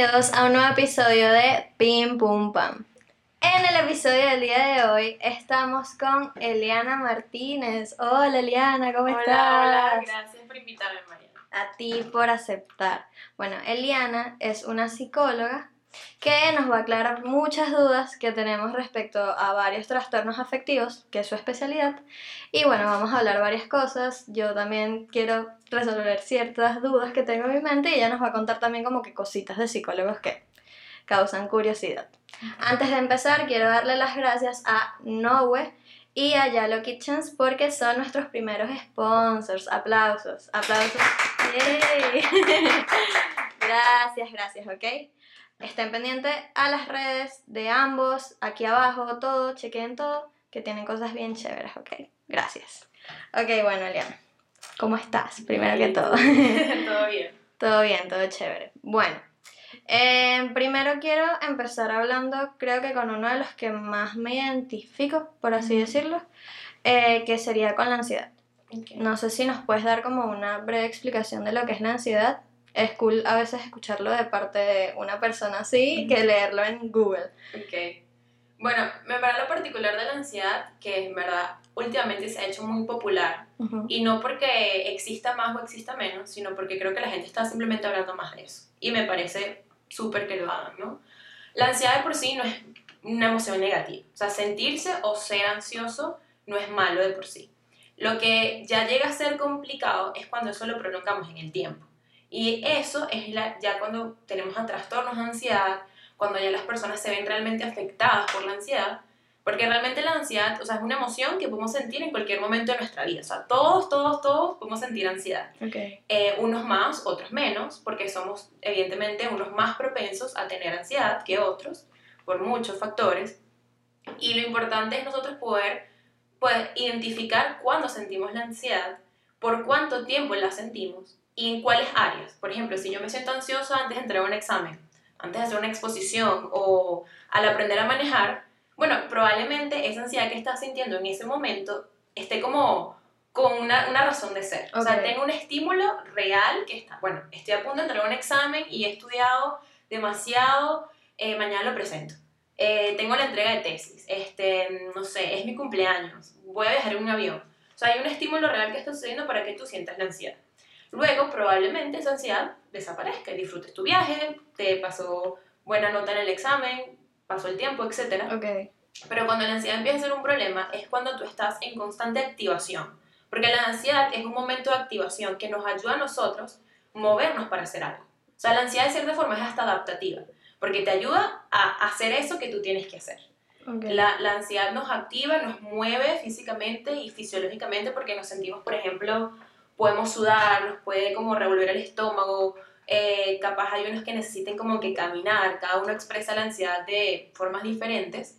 Bienvenidos a un nuevo episodio de Pim Pum Pam. En el episodio del día de hoy estamos con Eliana Martínez. Hola Eliana, ¿cómo estás? Hola, gracias por invitarme, Mariana. A ti por aceptar. Bueno, Eliana es una psicóloga que nos va a aclarar muchas dudas que tenemos respecto a varios trastornos afectivos, que es su especialidad. Y bueno, vamos a hablar varias cosas. Yo también quiero resolver ciertas dudas que tengo en mi mente y ella nos va a contar también como que cositas de psicólogos que causan curiosidad. Antes de empezar, quiero darle las gracias a Nowe y a Yalo Kitchens porque son nuestros primeros sponsors. Aplausos, aplausos. Gracias, gracias, ¿ok? Estén pendientes a las redes de ambos, aquí abajo, todo, chequen todo, que tienen cosas bien chéveres, ¿ok? Gracias. Ok, bueno, Eliana, ¿cómo estás? Primero que todo. todo bien. todo bien, todo chévere. Bueno, eh, primero quiero empezar hablando, creo que con uno de los que más me identifico, por así decirlo, eh, que sería con la ansiedad. Okay. No sé si nos puedes dar como una breve explicación de lo que es la ansiedad es cool a veces escucharlo de parte de una persona así que leerlo en Google. Ok. Bueno, me parece lo particular de la ansiedad, que en verdad últimamente se ha hecho muy popular. Y no porque exista más o exista menos, sino porque creo que la gente está simplemente hablando más de eso. Y me parece súper que lo hagan, ¿no? La ansiedad de por sí no es una emoción negativa. O sea, sentirse o ser ansioso no es malo de por sí. Lo que ya llega a ser complicado es cuando eso lo prolongamos en el tiempo. Y eso es la- ya cuando tenemos a trastornos de ansiedad, cuando ya las personas se ven realmente afectadas por la ansiedad, porque realmente la ansiedad, o sea, es una emoción que podemos sentir en cualquier momento de nuestra vida. O sea, todos, todos, todos podemos sentir ansiedad. Ok. Eh, unos más, otros menos, porque somos evidentemente unos más propensos a tener ansiedad que otros, por muchos factores. Y lo importante es nosotros poder, poder identificar cuándo sentimos la ansiedad, por cuánto tiempo la sentimos y en cuáles áreas. Por ejemplo, si yo me siento ansiosa antes de entrar a un examen, antes de hacer una exposición o al aprender a manejar, bueno, probablemente esa ansiedad que estás sintiendo en ese momento esté como con una, una razón de ser. O sea, tengo un estímulo real que está, bueno, estoy a punto de entrar a un examen y he estudiado demasiado, eh, mañana lo presento. Eh, tengo la entrega de tesis, este, no sé, es mi cumpleaños, voy a viajar en un avión. O sea, hay un estímulo real que está sucediendo para que tú sientas la ansiedad. Luego, probablemente esa ansiedad desaparezca y disfrutes tu viaje, te pasó buena nota en el examen, pasó el tiempo, etc. Pero cuando la ansiedad empieza a ser un problema es cuando tú estás en constante activación. Porque la ansiedad es un momento de activación que nos ayuda a nosotros movernos para hacer algo. O sea, la ansiedad de cierta forma es hasta adaptativa, porque te ayuda a hacer eso que tú tienes que hacer. Ok. La, la ansiedad nos activa, nos mueve físicamente y fisiológicamente porque nos sentimos, por ejemplo, podemos sudar, nos puede como revolver el estómago, eh, capaz hay unos que necesiten como que caminar, cada uno expresa la ansiedad de formas diferentes.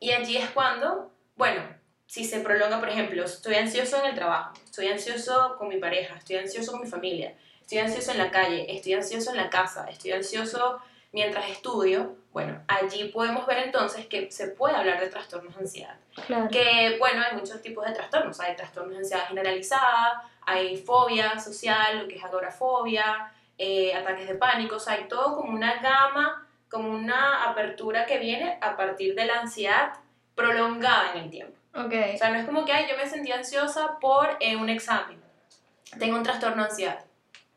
Y allí es cuando, bueno, si se prolonga, por ejemplo, estoy ansioso en el trabajo, estoy ansioso con mi pareja, estoy ansioso con mi familia, estoy ansioso en la calle, estoy ansioso en la casa, estoy ansioso mientras estudio, bueno, allí podemos ver entonces que se puede hablar de trastornos de ansiedad. Claro. Que, bueno, hay muchos tipos de trastornos. Hay trastornos de ansiedad generalizada, hay fobia social, lo que es agorafobia, eh, ataques de pánico, o sea, hay todo como una gama, como una apertura que viene a partir de la ansiedad prolongada en el tiempo. Ok. O sea, no es como que, ay, yo me sentí ansiosa por eh, un examen. Tengo un trastorno de ansiedad.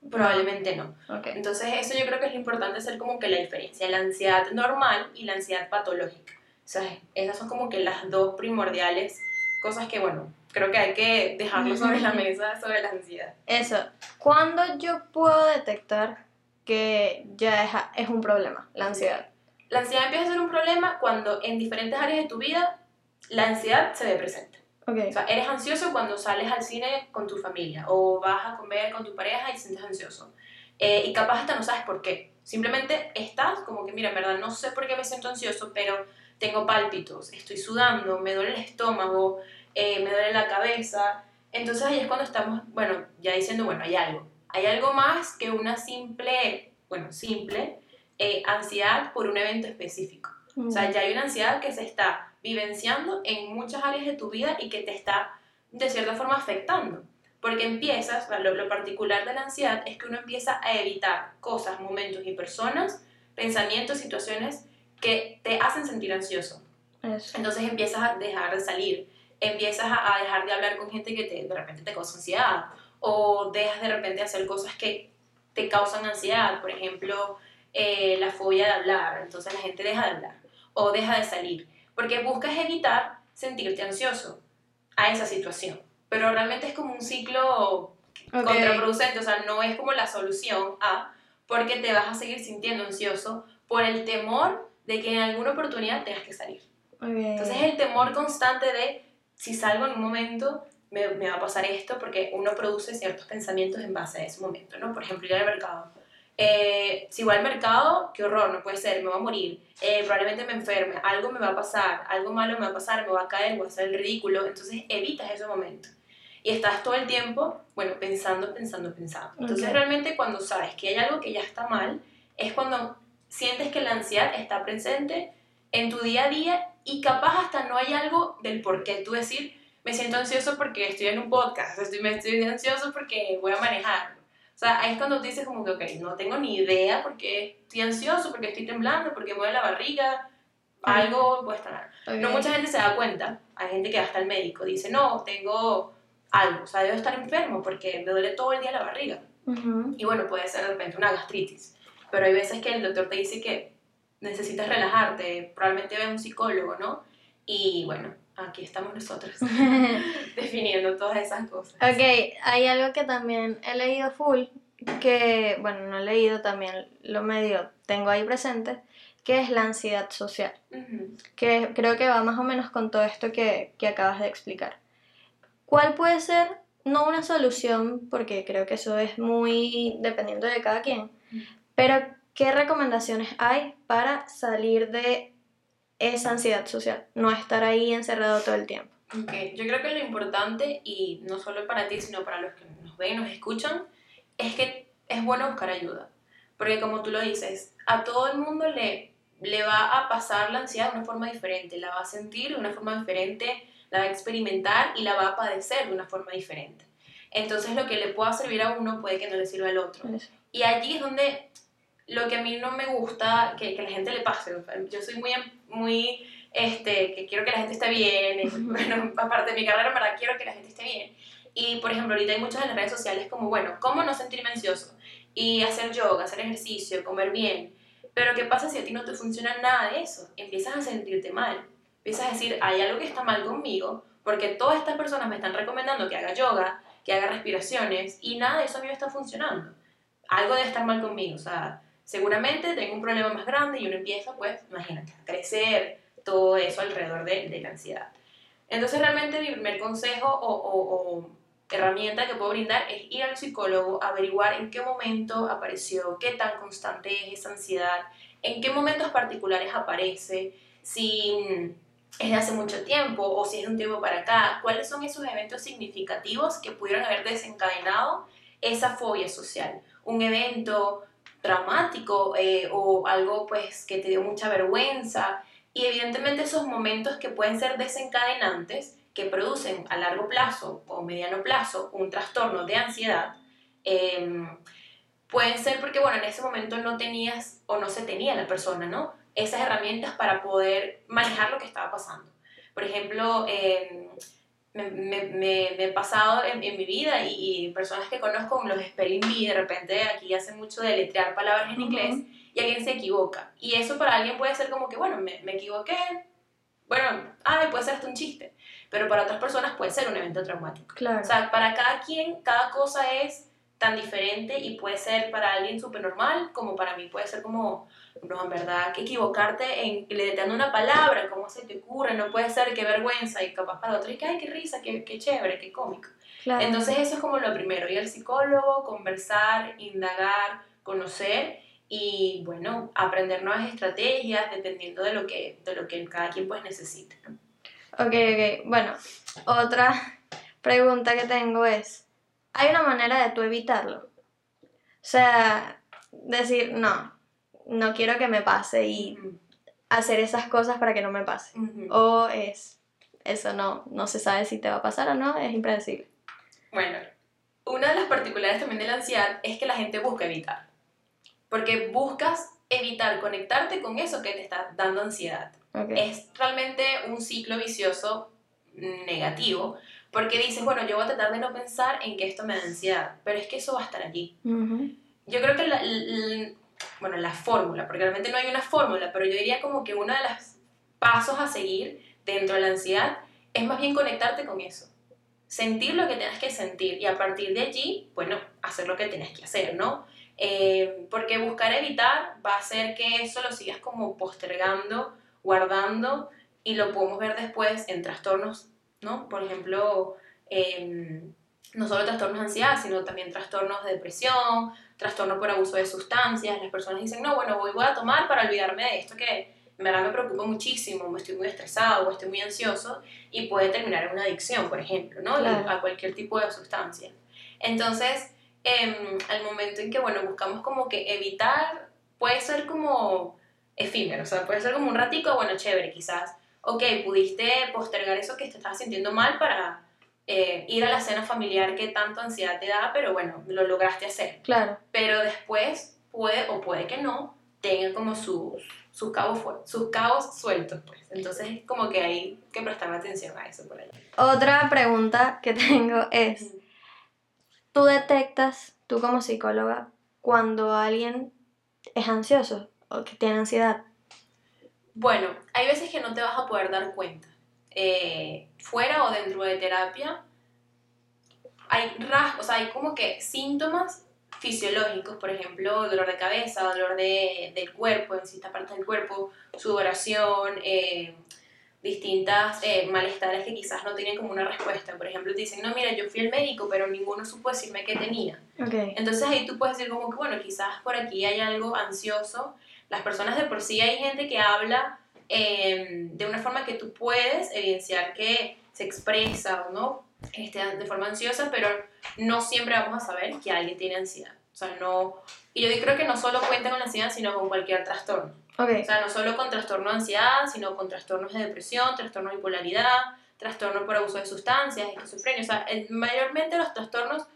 Probablemente no. Entonces, eso yo creo que es lo importante hacer como que la diferencia, la ansiedad normal y la ansiedad patológica. O sea, esas son como que las dos primordiales cosas que, bueno, creo que hay que dejarlo sobre la mesa sobre la ansiedad. Eso. ¿Cuándo yo puedo detectar que ya es, es un problema, la ansiedad? La ansiedad empieza a ser un problema cuando en diferentes áreas de tu vida la ansiedad se ve presente. Ok. O sea, eres ansioso cuando sales al cine con tu familia o vas a comer con tu pareja y te sientes ansioso. Eh, y capaz hasta no sabes por qué. Simplemente estás como que, mira, en verdad no sé por qué me siento ansioso, pero tengo pálpitos, estoy sudando, me duele el estómago, eh, me duele la cabeza. Entonces ahí es cuando estamos, bueno, ya diciendo, bueno, hay algo. Hay algo más que una simple, bueno, simple eh, ansiedad por un evento específico. O sea, ya hay una ansiedad que se está vivenciando en muchas áreas de tu vida y que te está, de cierta forma, afectando. Porque empiezas, lo, lo particular de la ansiedad es que uno empieza a evitar cosas, momentos y personas, pensamientos, situaciones que te hacen sentir ansioso. Eso. Entonces empiezas a dejar de salir, empiezas a, dejar de hablar con gente que te, de repente te causa ansiedad, o dejas de repente hacer cosas que te causan ansiedad, por ejemplo, eh, la fobia de hablar, entonces la gente deja de hablar, o deja de salir, porque buscas evitar sentirte ansioso a esa situación, pero realmente es como un ciclo contraproducente, o sea, no es como la solución a, porque te vas a seguir sintiendo ansioso por el temor de que en alguna oportunidad tengas que salir. Ok. Entonces el temor constante de si salgo en un momento me, me va a pasar esto porque uno produce ciertos pensamientos en base a ese momento, ¿no? Por ejemplo, ir al mercado. Eh, si voy al mercado, qué horror, no puede ser, me voy a morir, eh, probablemente me enferme, algo me va a pasar, algo malo me va a pasar, me va a caer, voy a hacer el ridículo, entonces evitas ese momento. Y estás todo el tiempo, bueno, pensando, pensando, pensando. Entonces Ok. realmente cuando sabes que hay algo que ya está mal, es cuando sientes que la ansiedad está presente en tu día a día y capaz hasta no hay algo del por qué tú decir, me siento ansioso porque estoy en un podcast, estoy, me estoy ansioso porque voy a manejar. O sea, ahí es cuando dices como que, ok, no tengo ni idea porque estoy ansioso, porque estoy temblando, porque me duele la barriga, algo puede estar. Ok. No mucha gente se da cuenta, hay gente que va hasta el médico, dice, no, tengo algo, o sea, debo estar enfermo porque me duele todo el día la barriga. Y bueno, puede ser de repente una gastritis. Pero hay veces que el doctor te dice que necesitas relajarte, probablemente ve a un psicólogo, ¿no? Y bueno, aquí estamos nosotros definiendo todas esas cosas. Ok, hay algo que también he leído full, que, bueno, no he leído, también lo medio tengo ahí presente, que es la ansiedad social, que creo que va más o menos con todo esto que, que acabas de explicar. ¿Cuál puede ser, no una solución, porque creo que eso es muy dependiendo de cada quien, pero qué recomendaciones hay para salir de esa ansiedad social, no estar ahí encerrado todo el tiempo? Ok, yo creo que lo importante, y no solo para ti, sino para los que nos ven y nos escuchan, es que es bueno buscar ayuda. Porque como tú lo dices, a todo el mundo le, le va a pasar la ansiedad de una forma diferente, la va a sentir de una forma diferente, la va a experimentar y la va a padecer de una forma diferente. Entonces lo que le pueda servir a uno puede que no le sirva al otro. Eso. Y allí es donde lo que a mí no me gusta que, que la gente le pase. Yo soy muy, muy este, que quiero que la gente esté bien. y, bueno, aparte de mi carrera, en verdad quiero que la gente esté bien. Y, por ejemplo, ahorita hay muchas en las redes sociales como, bueno, ¿cómo no sentirme ansioso? Y hacer yoga, hacer ejercicio, comer bien. Pero ¿qué pasa si a ti no te funciona nada de eso? Empiezas a sentirte mal. Empiezas a decir, hay algo que está mal conmigo, porque todas estas personas me están recomendando que haga yoga, que haga respiraciones, y nada de eso a mí me está funcionando. Algo debe estar mal conmigo, o sea, seguramente tengo un problema más grande y uno empieza, pues, imagínate, a crecer todo eso alrededor de, de la ansiedad. Entonces, realmente mi primer consejo o, o- o herramienta que puedo brindar es ir al psicólogo, averiguar en qué momento apareció, qué tan constante es esa ansiedad, en qué momentos particulares aparece, si es de hace mucho tiempo o si es de un tiempo para acá, cuáles son esos eventos significativos que pudieron haber desencadenado esa fobia social. Un evento traumático eh, o algo pues que te dio mucha vergüenza. Y evidentemente esos momentos que pueden ser desencadenantes que producen a largo plazo o mediano plazo un trastorno de ansiedad eh, pueden ser porque bueno en ese momento no tenías o no se tenía la persona no esas herramientas para poder manejar lo que estaba pasando. Por ejemplo eh, me, me, me, me he pasado en, en mi vida y, y personas que conozco los spelling bee de repente aquí hacen mucho de letrear palabras en Ujú. inglés y alguien se equivoca. Y eso para alguien puede ser como que, bueno, me, me equivoqué, bueno, ah, puede ser hasta un chiste, pero para otras personas puede ser un evento traumático. Claro. O sea, para cada quien, cada cosa es tan diferente y puede ser para alguien súper normal, como para mí puede ser como, no, en verdad, que equivocarte en letreando una palabra, ¿cómo se te ocurre? No puede ser, qué vergüenza, y capaz para otro, y que, ay, qué risa, qué, qué chévere, qué cómico. claro. Entonces eso es como lo primero, ir al psicólogo, conversar, indagar, conocer y bueno, aprender nuevas estrategias dependiendo de lo que, de lo que cada quien pues necesite. ¿no? Ok, ok. Bueno, otra pregunta que tengo es, ¿hay una manera de tú evitarlo? O sea, decir, no, no quiero que me pase y hacer esas cosas para que no me pase. O es, eso no, no se sabe si te va a pasar o no, es impredecible. Bueno, una de las particularidades también de la ansiedad es que la gente busca evitar. Porque buscas evitar conectarte con eso que te está dando ansiedad. Es realmente un ciclo vicioso negativo. Porque dices, bueno, yo voy a tratar de no pensar en que esto me da ansiedad. Pero es que eso va a estar allí. Yo creo que la, la- bueno, la fórmula, porque realmente no hay una fórmula, pero yo diría como que uno de los pasos a seguir dentro de la ansiedad es más bien conectarte con eso. Sentir lo que tienes que sentir y a partir de allí, bueno, hacer lo que tienes que hacer, ¿no? Eh, porque buscar evitar va a hacer que eso lo sigas como postergando, guardando y lo podemos ver después en trastornos, ¿no? Por ejemplo, em, no solo trastornos de ansiedad, sino también trastornos de depresión, trastorno por abuso de sustancias. Las personas dicen, no, bueno, voy, voy a tomar para olvidarme de esto que en verdad me preocupa muchísimo, me estoy muy estresado o estoy muy ansioso y puede terminar en una adicción, por ejemplo, ¿no? Claro. A cualquier tipo de sustancia. Entonces, em, al momento en que, bueno, buscamos como que evitar, puede ser como efímero, o sea, puede ser como un ratico, bueno, chévere, quizás, ok, pudiste postergar eso que te estabas sintiendo mal para eh, ir a la cena familiar que tanto ansiedad te da, pero bueno, lo lograste hacer. Claro. Pero después puede o puede que no tenga como sus, sus, cabos, sus cabos sueltos, pues. Entonces es como que hay que prestar atención a eso por ahí. Otra pregunta que tengo es, ¿tú detectas, tú como psicóloga, cuando alguien es ansioso o que tiene ansiedad? Bueno, hay veces que no te vas a poder dar cuenta. Eh, fuera o dentro de terapia, hay rasgos, o sea, hay como que síntomas fisiológicos, por ejemplo, dolor de cabeza, dolor de, del cuerpo, en ciertas partes del cuerpo, sudoración, eh, distintas eh, malestares que quizás no tienen como una respuesta. Por ejemplo, te dicen, no, mira, yo fui al médico, pero ninguno supo decirme qué tenía. Ok. Entonces ahí tú puedes decir como que, bueno, quizás por aquí hay algo ansioso. Las personas de por sí hay gente que habla eh, de una forma que tú puedes evidenciar que se expresa o no este, de forma ansiosa, pero no siempre vamos a saber que alguien tiene ansiedad. O sea, no... Y yo creo que no solo cuenta con la ansiedad, sino con cualquier trastorno. Ok. O sea, no solo con trastorno de ansiedad, sino con trastornos de depresión, trastorno de bipolaridad, trastorno por abuso de sustancias, esquizofrenia. O sea, el- mayormente los trastornos,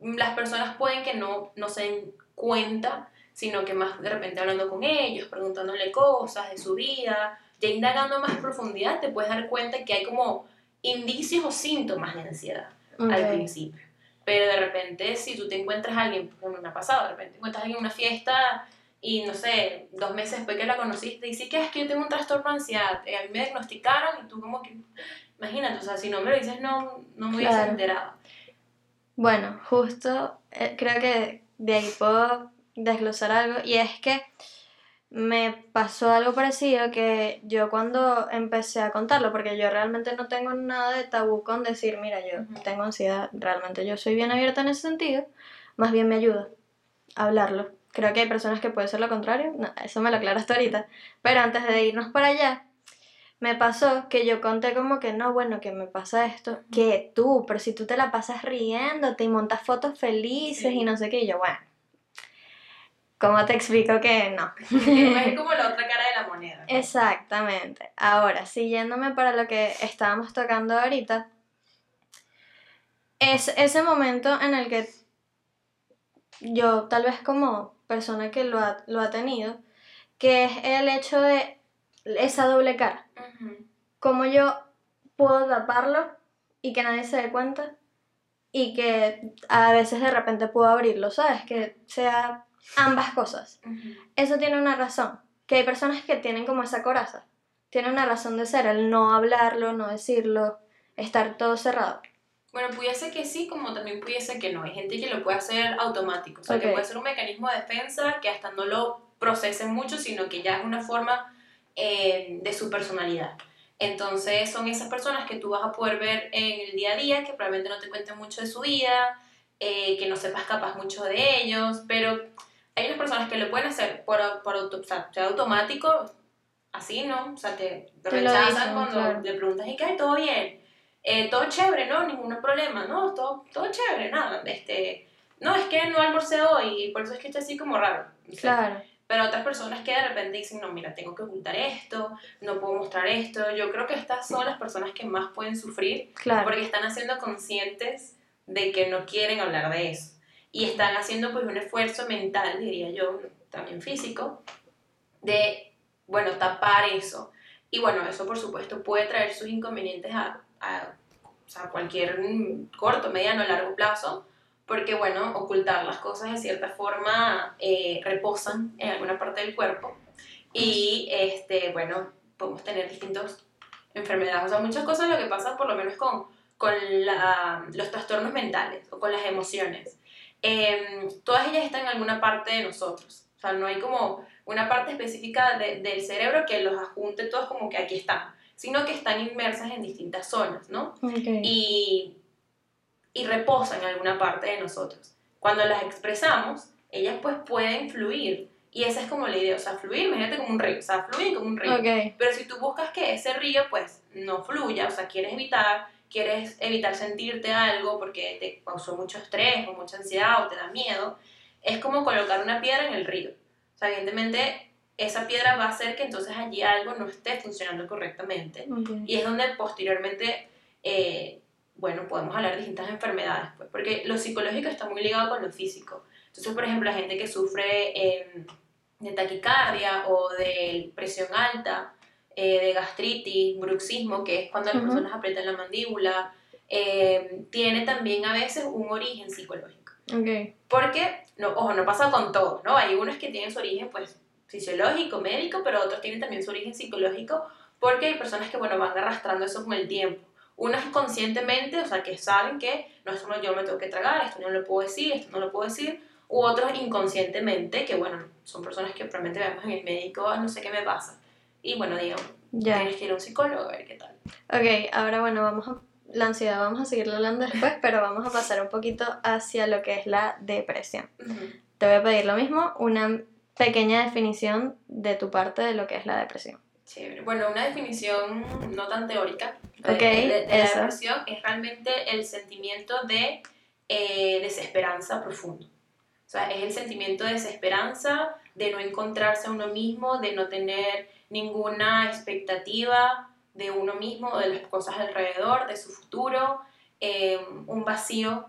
las personas pueden que no, no se den cuenta, sino que más de repente hablando con ellos, preguntándole cosas de su vida, ya indagando más profundidad, te puedes dar cuenta que hay como indicios o síntomas de ansiedad al ok. principio. Pero de repente, si tú te encuentras a alguien, como me ha pasado, de repente encuentras a alguien en una fiesta y no sé, dos meses después que la conociste, y dices que es que yo tengo un trastorno de ansiedad, eh, a mí me diagnosticaron y tú como que, imagínate, o sea, si no me lo dices, no, no me hubiese Claro. enterado. Bueno, justo eh, creo que de ahí puedo desglosar algo y es que me pasó algo parecido que yo cuando empecé a contarlo, porque yo realmente no tengo nada de tabú con decir, mira, yo tengo ansiedad, realmente yo soy bien abierta en ese sentido, más bien me ayuda a hablarlo. Creo que hay personas que puede ser lo contrario, no, eso me lo aclaraste ahorita, pero antes de irnos para allá, me pasó que yo conté como que no, bueno, que me pasa esto, que tú, pero si tú te la pasas riéndote y montas fotos felices Sí. y no sé qué, y yo, bueno, ¿cómo te explico que no? es como la otra cara de la moneda. ¿no? Exactamente. Ahora, siguiéndome para lo que estábamos tocando ahorita, es ese momento en el que yo, tal vez como persona que lo ha, lo ha tenido, que es el hecho de esa doble cara. Ujú. Cómo yo puedo taparlo y que nadie se dé cuenta y que a veces de repente puedo abrirlo, ¿sabes? Que sea ambas cosas. Eso tiene una razón. Que hay personas que tienen como esa coraza. Tiene una razón de ser, el no hablarlo, no decirlo, estar todo cerrado. Bueno, pudiese que sí, como también pudiese que no. Hay gente que lo puede hacer automático, o sea, que puede ser un mecanismo de defensa que hasta no lo procesen mucho, sino que ya es una forma eh, de su personalidad. Entonces son esas personas que tú vas a poder ver en el día a día, que probablemente no te cuenten mucho de su vida, eh, que no sepas capaz mucho de ellos, pero hay unas personas que lo pueden hacer por, por auto, o sea, automático, así, ¿no? O sea, te, rechazan dicen, cuando claro. le preguntas, ¿y qué? ¿Todo bien? Eh, todo chévere, ¿no? Ningún problema, ¿no? Todo, todo chévere, nada. Este, no, es que no almorcé hoy y por eso es que estoy así como raro. sé. Claro. Pero otras personas que de repente dicen, no, mira, tengo que ocultar esto, no puedo mostrar esto. Yo creo que estas son las personas que más pueden sufrir Claro. porque están haciendo conscientes de que no quieren hablar de eso. Y están haciendo pues un esfuerzo mental, diría yo, también físico, de, bueno, tapar eso. Y bueno, eso por supuesto puede traer sus inconvenientes a, a cualquier corto, mediano, largo plazo, porque bueno, ocultar las cosas de cierta forma eh, reposan en alguna parte del cuerpo y este, bueno, podemos tener distintas enfermedades, o sea, muchas cosas lo que pasa por lo menos con, con los trastornos mentales o con las emociones. Em, todas ellas están en alguna parte de nosotros, o sea, no hay como una parte específica del cerebro que los ajunte todos como que aquí están, sino que están inmersas en distintas zonas, ¿no? Y, y reposan en alguna parte de nosotros. Cuando las expresamos, ellas pues pueden fluir y esa es como la idea, o sea, fluir, imagínate como un río, o sea, fluir como un río. Pero si tú buscas que ese río, pues, no fluya, o sea, quieres evitar, quieres evitar sentirte algo porque te causó mucho estrés o mucha ansiedad o te da miedo, es como colocar una piedra en el río. O sea, evidentemente esa piedra va a hacer que entonces allí algo no esté funcionando correctamente. Y es donde posteriormente, eh, bueno, podemos hablar de distintas enfermedades, pues, porque lo psicológico está muy ligado con lo físico. Entonces, por ejemplo, la gente que sufre... Eh, de taquicardia o de presión alta, eh, de gastritis, bruxismo, que es cuando las personas aprietan la mandíbula, eh, tiene también a veces un origen psicológico. Okay. Porque, no, ojo, no pasa con todos, ¿no? Hay unos que tienen su origen, pues, fisiológico, médico, pero otros tienen también su origen psicológico, porque hay personas que, bueno, van arrastrando eso con el tiempo. Unos conscientemente, o sea, que saben que, no, esto no yo me tengo que tragar, esto no lo puedo decir, esto no lo puedo decir, u otros inconscientemente, que bueno, son personas que probablemente vemos en el médico, ah, no sé qué me pasa. Y bueno, digamos, tienes que ir a un psicólogo a ver qué tal. Ok, ahora bueno, vamos a la ansiedad vamos a seguirlo hablando después, pero vamos a pasar un poquito hacia lo que es la depresión. Te voy a pedir lo mismo, una pequeña definición de tu parte de lo que es la depresión. Chévere. Bueno, una definición no tan teórica de, la depresión es realmente el sentimiento de eh, desesperanza profundo sea, es el sentimiento de desesperanza, de no encontrarse a uno mismo, de no tener ninguna expectativa de uno mismo, de las cosas alrededor, de su futuro, eh, un vacío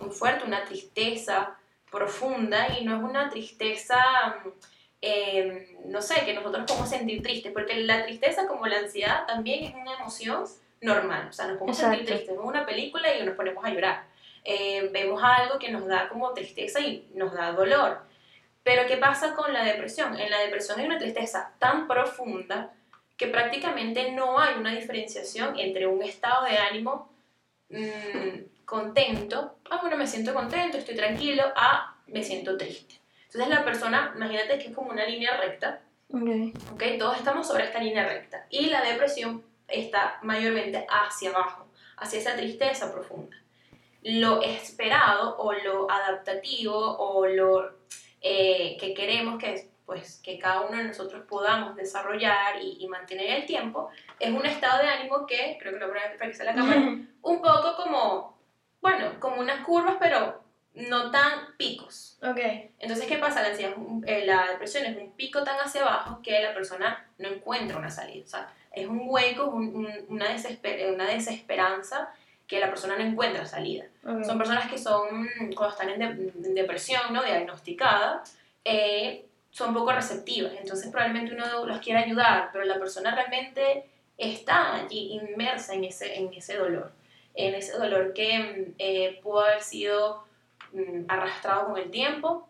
muy fuerte, una tristeza profunda y no es una tristeza, eh, no sé, que nosotros podemos sentir triste, porque la tristeza como la ansiedad también es una emoción normal, o sea, nos podemos sentir tristes, vemos una película y nos ponemos a llorar eh, vemos algo que nos da como tristeza y nos da dolor. Pero ¿qué pasa con la depresión? En la depresión hay una tristeza tan profunda que prácticamente no hay una diferenciación entre un estado de ánimo mm, contento, ah, bueno, me siento contento, estoy tranquilo, a me siento triste. Entonces la persona, imagínate que es como una línea recta, okay. okay todos estamos sobre esta línea recta, y la depresión está mayormente hacia abajo, hacia esa tristeza profunda lo esperado o lo adaptativo o lo eh, que queremos que, pues, que cada uno de nosotros podamos desarrollar y, mantener el tiempo, es un estado de ánimo que, creo que lo voy a que la cámara, un poco como, bueno, como unas curvas, pero no tan picos. Okay. Entonces, ¿qué pasa? La, eh, la depresión es un pico tan hacia abajo que la persona no encuentra una salida. O sea, es un hueco, una, desesper una desesperanza que la persona no encuentra salida. Son personas que son, cuando están en, depresión, ¿no? diagnosticada, eh, son poco receptivas, entonces probablemente uno los quiere ayudar, pero la persona realmente está allí inmersa en ese, en ese dolor, en ese dolor que eh, pudo haber sido mm, arrastrado con el tiempo,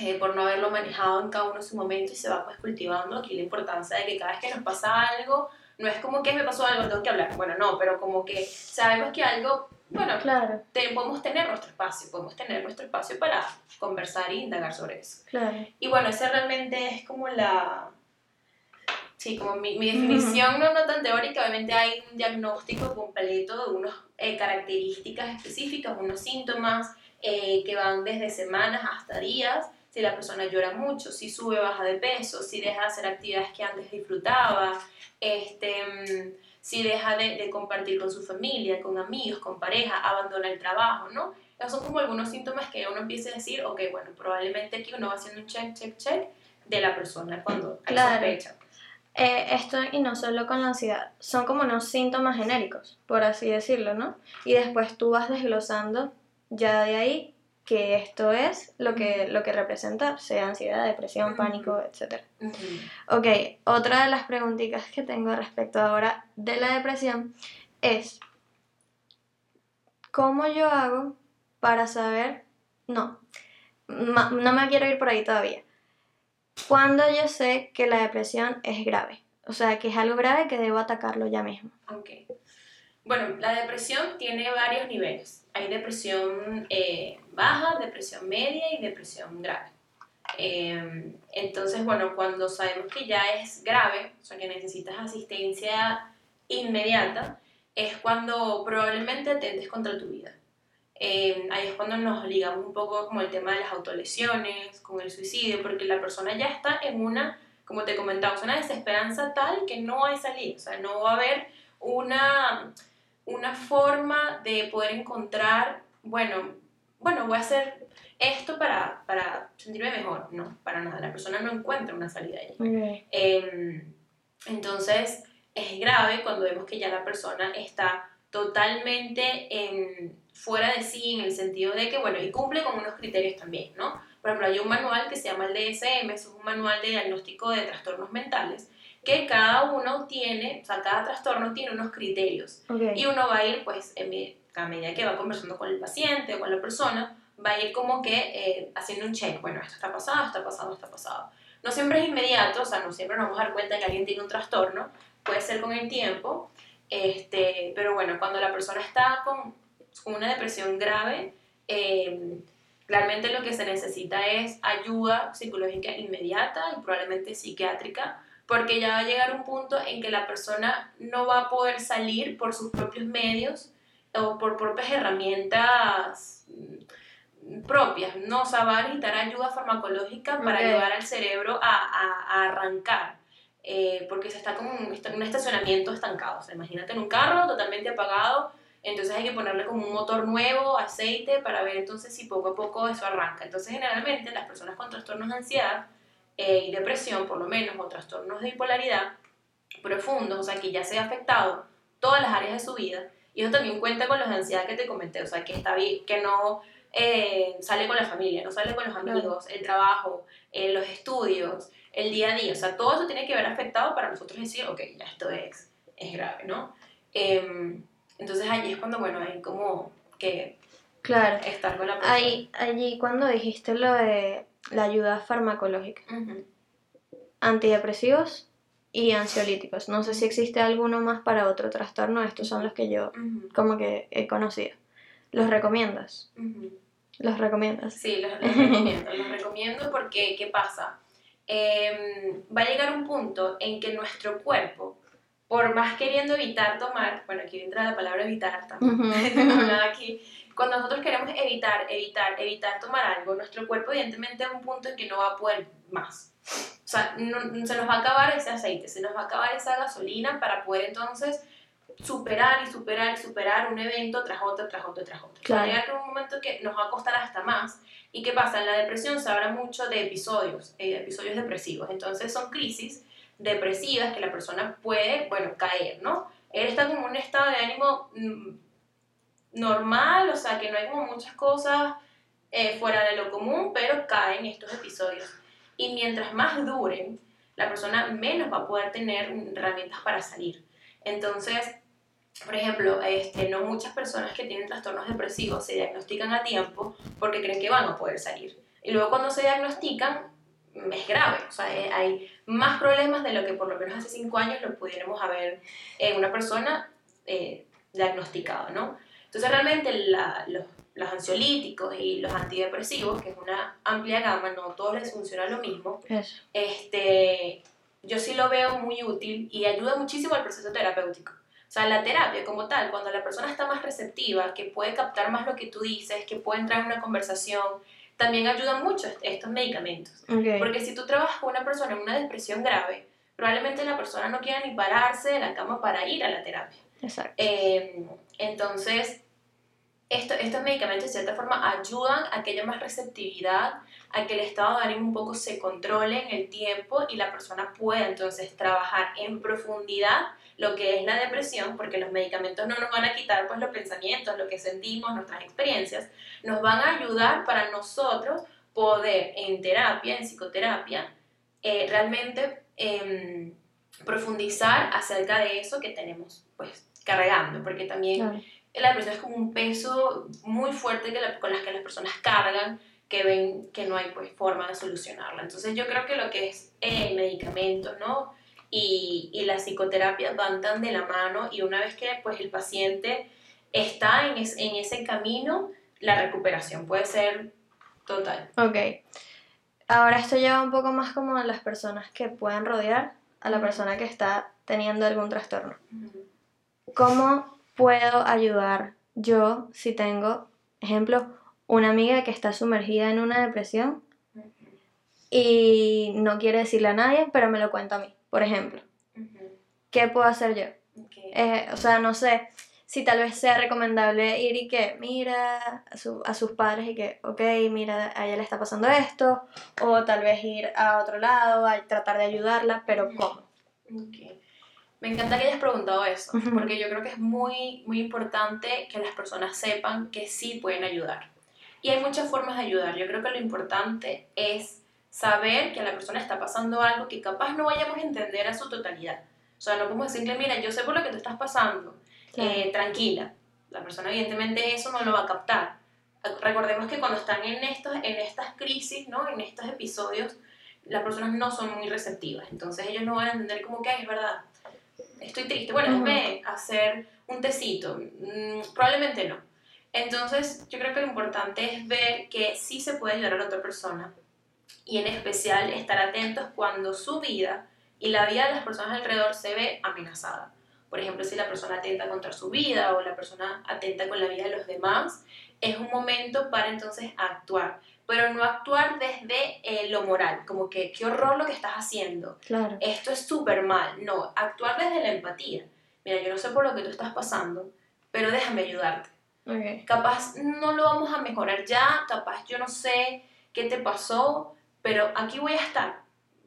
eh, por no haberlo manejado en cada uno de sus momentos y se va pues cultivando aquí la importancia de que cada vez que nos pasa algo, no es como que me pasó algo, tengo que hablar. Bueno, no, pero como que sabemos que algo, bueno, claro. podemos tener nuestro espacio, podemos tener nuestro espacio para conversar e indagar sobre eso. Claro. Y bueno, esa realmente es como la... Sí, como mi, mi definición no, no tan teórica, obviamente hay un diagnóstico completo de unas eh, características específicas, unos síntomas eh, que van desde semanas hasta días, si la persona llora mucho, si sube, baja de peso, si deja de hacer actividades que antes disfrutaba, este, si deja de, compartir con su familia, con amigos, con pareja, abandona el trabajo, ¿no? Esos son como algunos síntomas que uno empieza a decir, ok, bueno, probablemente aquí uno va haciendo un check, check, check de la persona cuando hay claro. sospecha. Eh, esto y no solo con la ansiedad, son como unos síntomas genéricos, por así decirlo, ¿no? Y después tú vas desglosando ya de ahí que esto es lo que, lo que representa, sea ansiedad, depresión, pánico, etc. Ok, otra de las preguntitas que tengo respecto ahora de la depresión es, ¿cómo yo hago para saber, no, no me quiero ir por ahí todavía, cuando yo sé que la depresión es grave? O sea, que es algo grave que debo atacarlo ya mismo. Ok. Bueno, la depresión tiene varios niveles hay depresión eh, baja, depresión media y depresión grave. Em, entonces, bueno, cuando sabemos que ya es grave, o sea, que necesitas asistencia inmediata, es cuando probablemente atentes contra tu vida. Em, ahí es cuando nos ligamos un poco como el tema de las autolesiones, con el suicidio, porque la persona ya está en una, como te comentaba, una desesperanza tal que no hay salida, o sea, no va a haber una una forma de poder encontrar, bueno, bueno, voy a hacer esto para, para sentirme mejor. No, para nada. La persona no encuentra una salida ahí. Em, entonces, es grave cuando vemos que ya la persona está totalmente fuera de sí en el sentido de que, bueno, y cumple con unos criterios también, ¿no? Por ejemplo, hay un manual que se llama el DSM, es un manual de diagnóstico de trastornos mentales, que cada uno tiene, o sea, cada trastorno tiene unos criterios. Y uno va a ir, pues, a medida que va conversando con el paciente o con la persona, va a ir como que eh, haciendo un check. Bueno, esto está pasado, está pasado, está pasado. No siempre es inmediato, o sea, no siempre nos vamos a dar cuenta que alguien tiene un trastorno, puede ser con el tiempo, este, pero bueno, cuando la persona está con, con una depresión grave, eh, realmente lo que se necesita es ayuda psicológica inmediata y probablemente psiquiátrica porque ya va a llegar un punto en que la persona no va a poder salir por sus propios medios o por propias herramientas mm, propias, ¿no? O sea, va a necesitar ayuda farmacológica para ayudar al cerebro a, arrancar, eh, porque se está como en un estacionamiento estancado. O sea, imagínate en un carro totalmente apagado, entonces hay que ponerle como un motor nuevo, aceite, para ver entonces si poco a poco eso arranca. Entonces, generalmente las personas con trastornos de ansiedad eh, y depresión, por lo menos, o trastornos de bipolaridad profundos, o sea, que ya se ha afectado todas las áreas de su vida. Y eso también cuenta con los de ansiedad que te comenté, o sea, que, está bien, que no eh, sale con la familia, no sale con los amigos, el trabajo, eh, los estudios, el día a día. O sea, todo eso tiene que ver afectado para nosotros decir, ok, ya esto es, es grave, ¿no? Em, entonces allí es cuando, bueno, hay como que claro. estar con la persona. Ahí, allí cuando dijiste lo de la ayuda farmacológica. Antidepresivos y ansiolíticos. No sé si existe alguno más para otro trastorno, estos son los que yo como que he conocido. ¿Los recomiendas? ¿Los recomiendas? Sí, los, recomiendo. los recomiendo porque, ¿qué pasa? Em, va a llegar un punto en que nuestro cuerpo, por más queriendo evitar tomar, bueno, aquí entra la palabra evitar también, aquí, cuando nosotros queremos evitar, evitar, evitar tomar algo, nuestro cuerpo evidentemente a un punto en que no va a poder más. O sea, se nos va a acabar ese aceite, se nos va a acabar esa gasolina para poder entonces superar y superar y superar un evento tras otro, tras otro, tras otro. Va a llegar un momento que nos va a costar hasta más. ¿Y qué pasa? En la depresión se habla mucho de episodios, eh, episodios depresivos. Entonces son crisis depresivas que la persona puede, bueno, caer, ¿no? Él está como en un estado de ánimo mm, normal, o sea, que no hay como muchas cosas eh, fuera de lo común, pero caen estos episodios. Y mientras más duren, la persona menos va a poder tener herramientas para salir. Entonces, por ejemplo, este, no muchas personas que tienen trastornos depresivos se diagnostican a tiempo porque creen que van a poder salir. Y luego cuando se diagnostican, es grave, o sea, eh, hay más problemas de lo que por lo menos hace cinco años lo pudiéramos haber en una persona eh, diagnosticado, ¿no? Entonces realmente los, los, ansiolíticos y los antidepresivos, que es una amplia gama, no todos les funciona lo mismo, este, yo sí lo veo muy útil y ayuda muchísimo al proceso terapéutico. O sea, la terapia como tal, cuando la persona está más receptiva, que puede captar más lo que tú dices, que puede entrar en una conversación, también ayudan mucho estos medicamentos. Porque si tú trabajas con una persona en una depresión grave, probablemente la persona no quiera ni pararse de la cama para ir a la terapia. Exacto. Eh, entonces, esto, estos medicamentos de cierta forma ayudan a que haya más receptividad, a que el estado de ánimo un poco se controle en el tiempo y la persona pueda entonces trabajar en profundidad lo que es la depresión, porque los medicamentos no nos van a quitar pues los pensamientos, lo que sentimos, nuestras experiencias, nos van a ayudar para nosotros poder en terapia, en psicoterapia, eh, realmente em, profundizar acerca de eso que tenemos pues cargando, porque también la depresión es como un peso muy fuerte que con las que las personas cargan, que ven que no hay pues forma de solucionarla. Entonces yo creo que lo que es el medicamento, ¿no? Y, y, la psicoterapia van tan de la mano y una vez que pues el paciente está en, en ese camino, la recuperación puede ser total. Ok. Ahora esto lleva un poco más como a las personas que pueden rodear a la persona que está teniendo algún trastorno. ¿Cómo puedo ayudar yo si tengo, ejemplo, una amiga que está sumergida en una depresión y no quiere decirle a nadie, pero me lo cuenta a mí, por ejemplo? ¿Qué puedo hacer yo? Eh, o sea, no sé si tal vez sea recomendable ir y que mira a, sus padres y que, ok, mira, a ella le está pasando esto, o tal vez ir a otro lado, a tratar de ayudarla, pero ¿cómo? Me encanta que hayas preguntado eso, porque yo creo que es muy, muy importante que las personas sepan que sí pueden ayudar. Y hay muchas formas de ayudar. Yo creo que lo importante es saber que a la persona está pasando algo que capaz no vayamos a entender a su totalidad. O sea, no podemos decirle, mira, yo sé por lo que tú estás pasando, eh, tranquila. La persona evidentemente eso no lo va a captar. Recordemos que cuando están en, estos, en estas crisis, ¿no? en estos episodios, las personas no son muy receptivas. Entonces ellos no van a entender como que, es verdad, estoy triste, bueno, déjame hacer un tecito. Mm, probablemente no. Entonces, yo creo que lo importante es ver que sí se puede ayudar a la otra persona y en especial estar atentos cuando su vida y la vida de las personas alrededor se ve amenazada. Por ejemplo, si la persona atenta contra su vida o la persona atenta con la vida de los demás, es un momento para entonces actuar pero no actuar desde eh, lo moral, como que qué horror lo que estás haciendo. Claro. Esto es súper mal. No, actuar desde la empatía. Mira, yo no sé por lo que tú estás pasando, pero déjame ayudarte. Okay. Capaz no lo vamos a mejorar ya, capaz yo no sé qué te pasó, pero aquí voy a estar.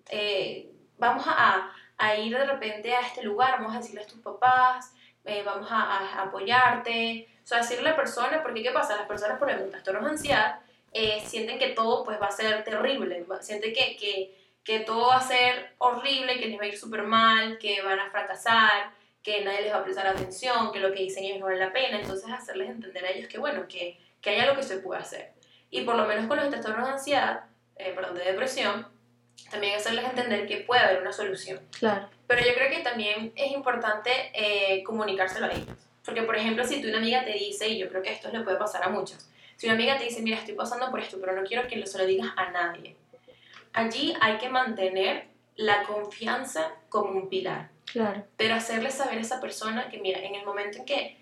Eh, vamos a, a, ir de repente a este lugar, vamos a decirle a tus papás, eh, vamos a, a, apoyarte. O sea, decirle a la persona, porque ¿qué pasa? Las personas por el trastorno de ansiedad eh, sienten que todo pues va a ser terrible, sienten que, que, que todo va a ser horrible, que les va a ir súper mal, que van a fracasar, que nadie les va a prestar atención, que lo que dicen ellos no vale la pena, entonces hacerles entender a ellos que bueno, que, que hay algo que se puede hacer. Y por lo menos con los trastornos de ansiedad, eh, perdón, de depresión, también hacerles entender que puede haber una solución. Claro. Pero yo creo que también es importante eh, comunicárselo a ellos. Porque, por ejemplo, si tú una amiga te dice, y yo creo que esto le puede pasar a muchos, si una amiga te dice, mira, estoy pasando por esto, pero no quiero que se lo digas a nadie, allí hay que mantener la confianza como un pilar. Claro. Pero hacerle saber a esa persona que, mira, en el momento en que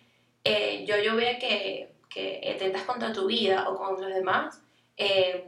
eh, yo, yo vea que, que atentas contra tu vida o con los demás, eh,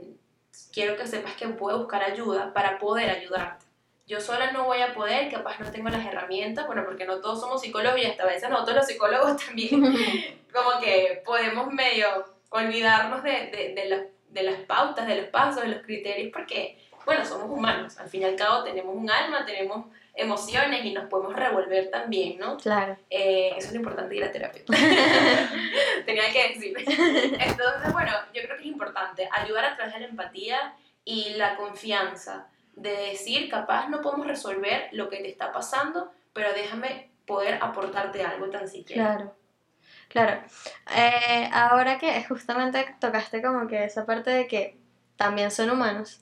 quiero que sepas que puedo buscar ayuda para poder ayudarte. Yo sola no voy a poder, capaz no tengo las herramientas, bueno, porque no todos somos psicólogos y hasta a veces nosotros los psicólogos también, como que podemos medio olvidarnos de, de, de, de las pautas, de los pasos, de los criterios, porque, bueno, somos humanos. Al fin y al cabo tenemos un alma, tenemos emociones y nos podemos revolver también, ¿no? Claro. Eh, eso es lo importante de ir a terapia. Tenía que decir. Entonces, bueno, yo creo que es importante ayudar a través de la empatía y la confianza de decir, capaz no podemos resolver lo que te está pasando, pero déjame poder aportarte algo tan siquiera. Claro. Claro, eh, ahora que justamente tocaste como que esa parte de que también son humanos,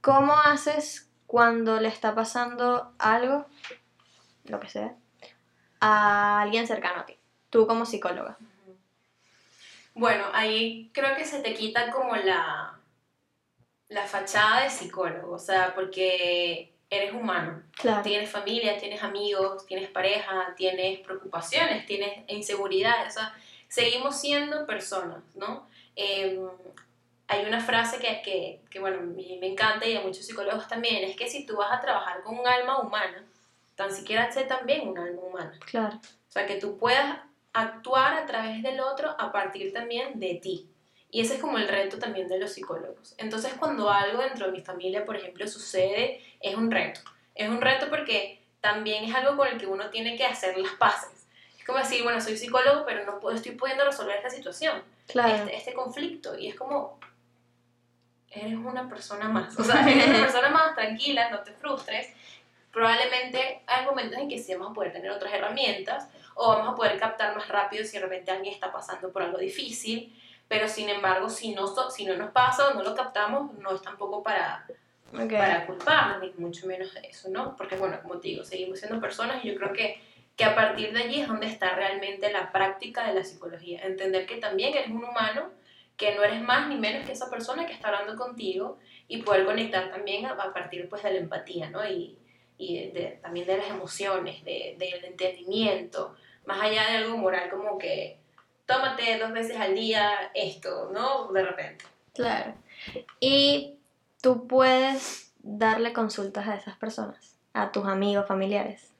¿cómo haces cuando le está pasando algo, lo que sea, a alguien cercano a ti? Tú como psicóloga. Bueno, ahí creo que se te quita como la, la fachada de psicólogo, o sea, porque eres humano. Tienes familia, tienes amigos, tienes pareja, tienes preocupaciones, tienes inseguridades. O sea, seguimos siendo personas, ¿no? Em, hay una frase que, que, que, bueno, me encanta y a muchos psicólogos también, es que si tú vas a trabajar con un alma humana, tan siquiera sé también un alma humana. Claro. O sea, que tú puedas actuar a través del otro a partir también de ti. Y ese es como el reto también de los psicólogos. Entonces, cuando algo dentro de mi familia, por ejemplo, sucede, es un reto. Es un reto porque también es algo con el que uno tiene que hacer las paces. Es como decir, bueno, soy psicólogo, pero no puedo, estoy pudiendo resolver esta situación, Claro. este, este conflicto. Y es como, eres una persona más. O sea, eres una persona más, tranquila, no te frustres. Probablemente hay momentos en que sí vamos a poder tener otras herramientas o vamos a poder captar más rápido si de repente alguien está pasando por algo difícil. Pero sin embargo, si no, si no nos pasa o no lo captamos, no es tampoco para, Ok. para culparnos, ni mucho menos eso, ¿no? Porque, bueno, como te digo, seguimos siendo personas y yo creo que, que a partir de allí es donde está realmente la práctica de la psicología. Entender que también eres un humano, que no eres más ni menos que esa persona que está hablando contigo y poder conectar también a, a partir pues, de la empatía, ¿no? Y, y de- también de las emociones, de, del entendimiento, más allá de algo moral como que tómate dos veces al día esto, ¿no? De repente. Claro. Y tú puedes darle consultas a esas personas, a tus amigos, familiares.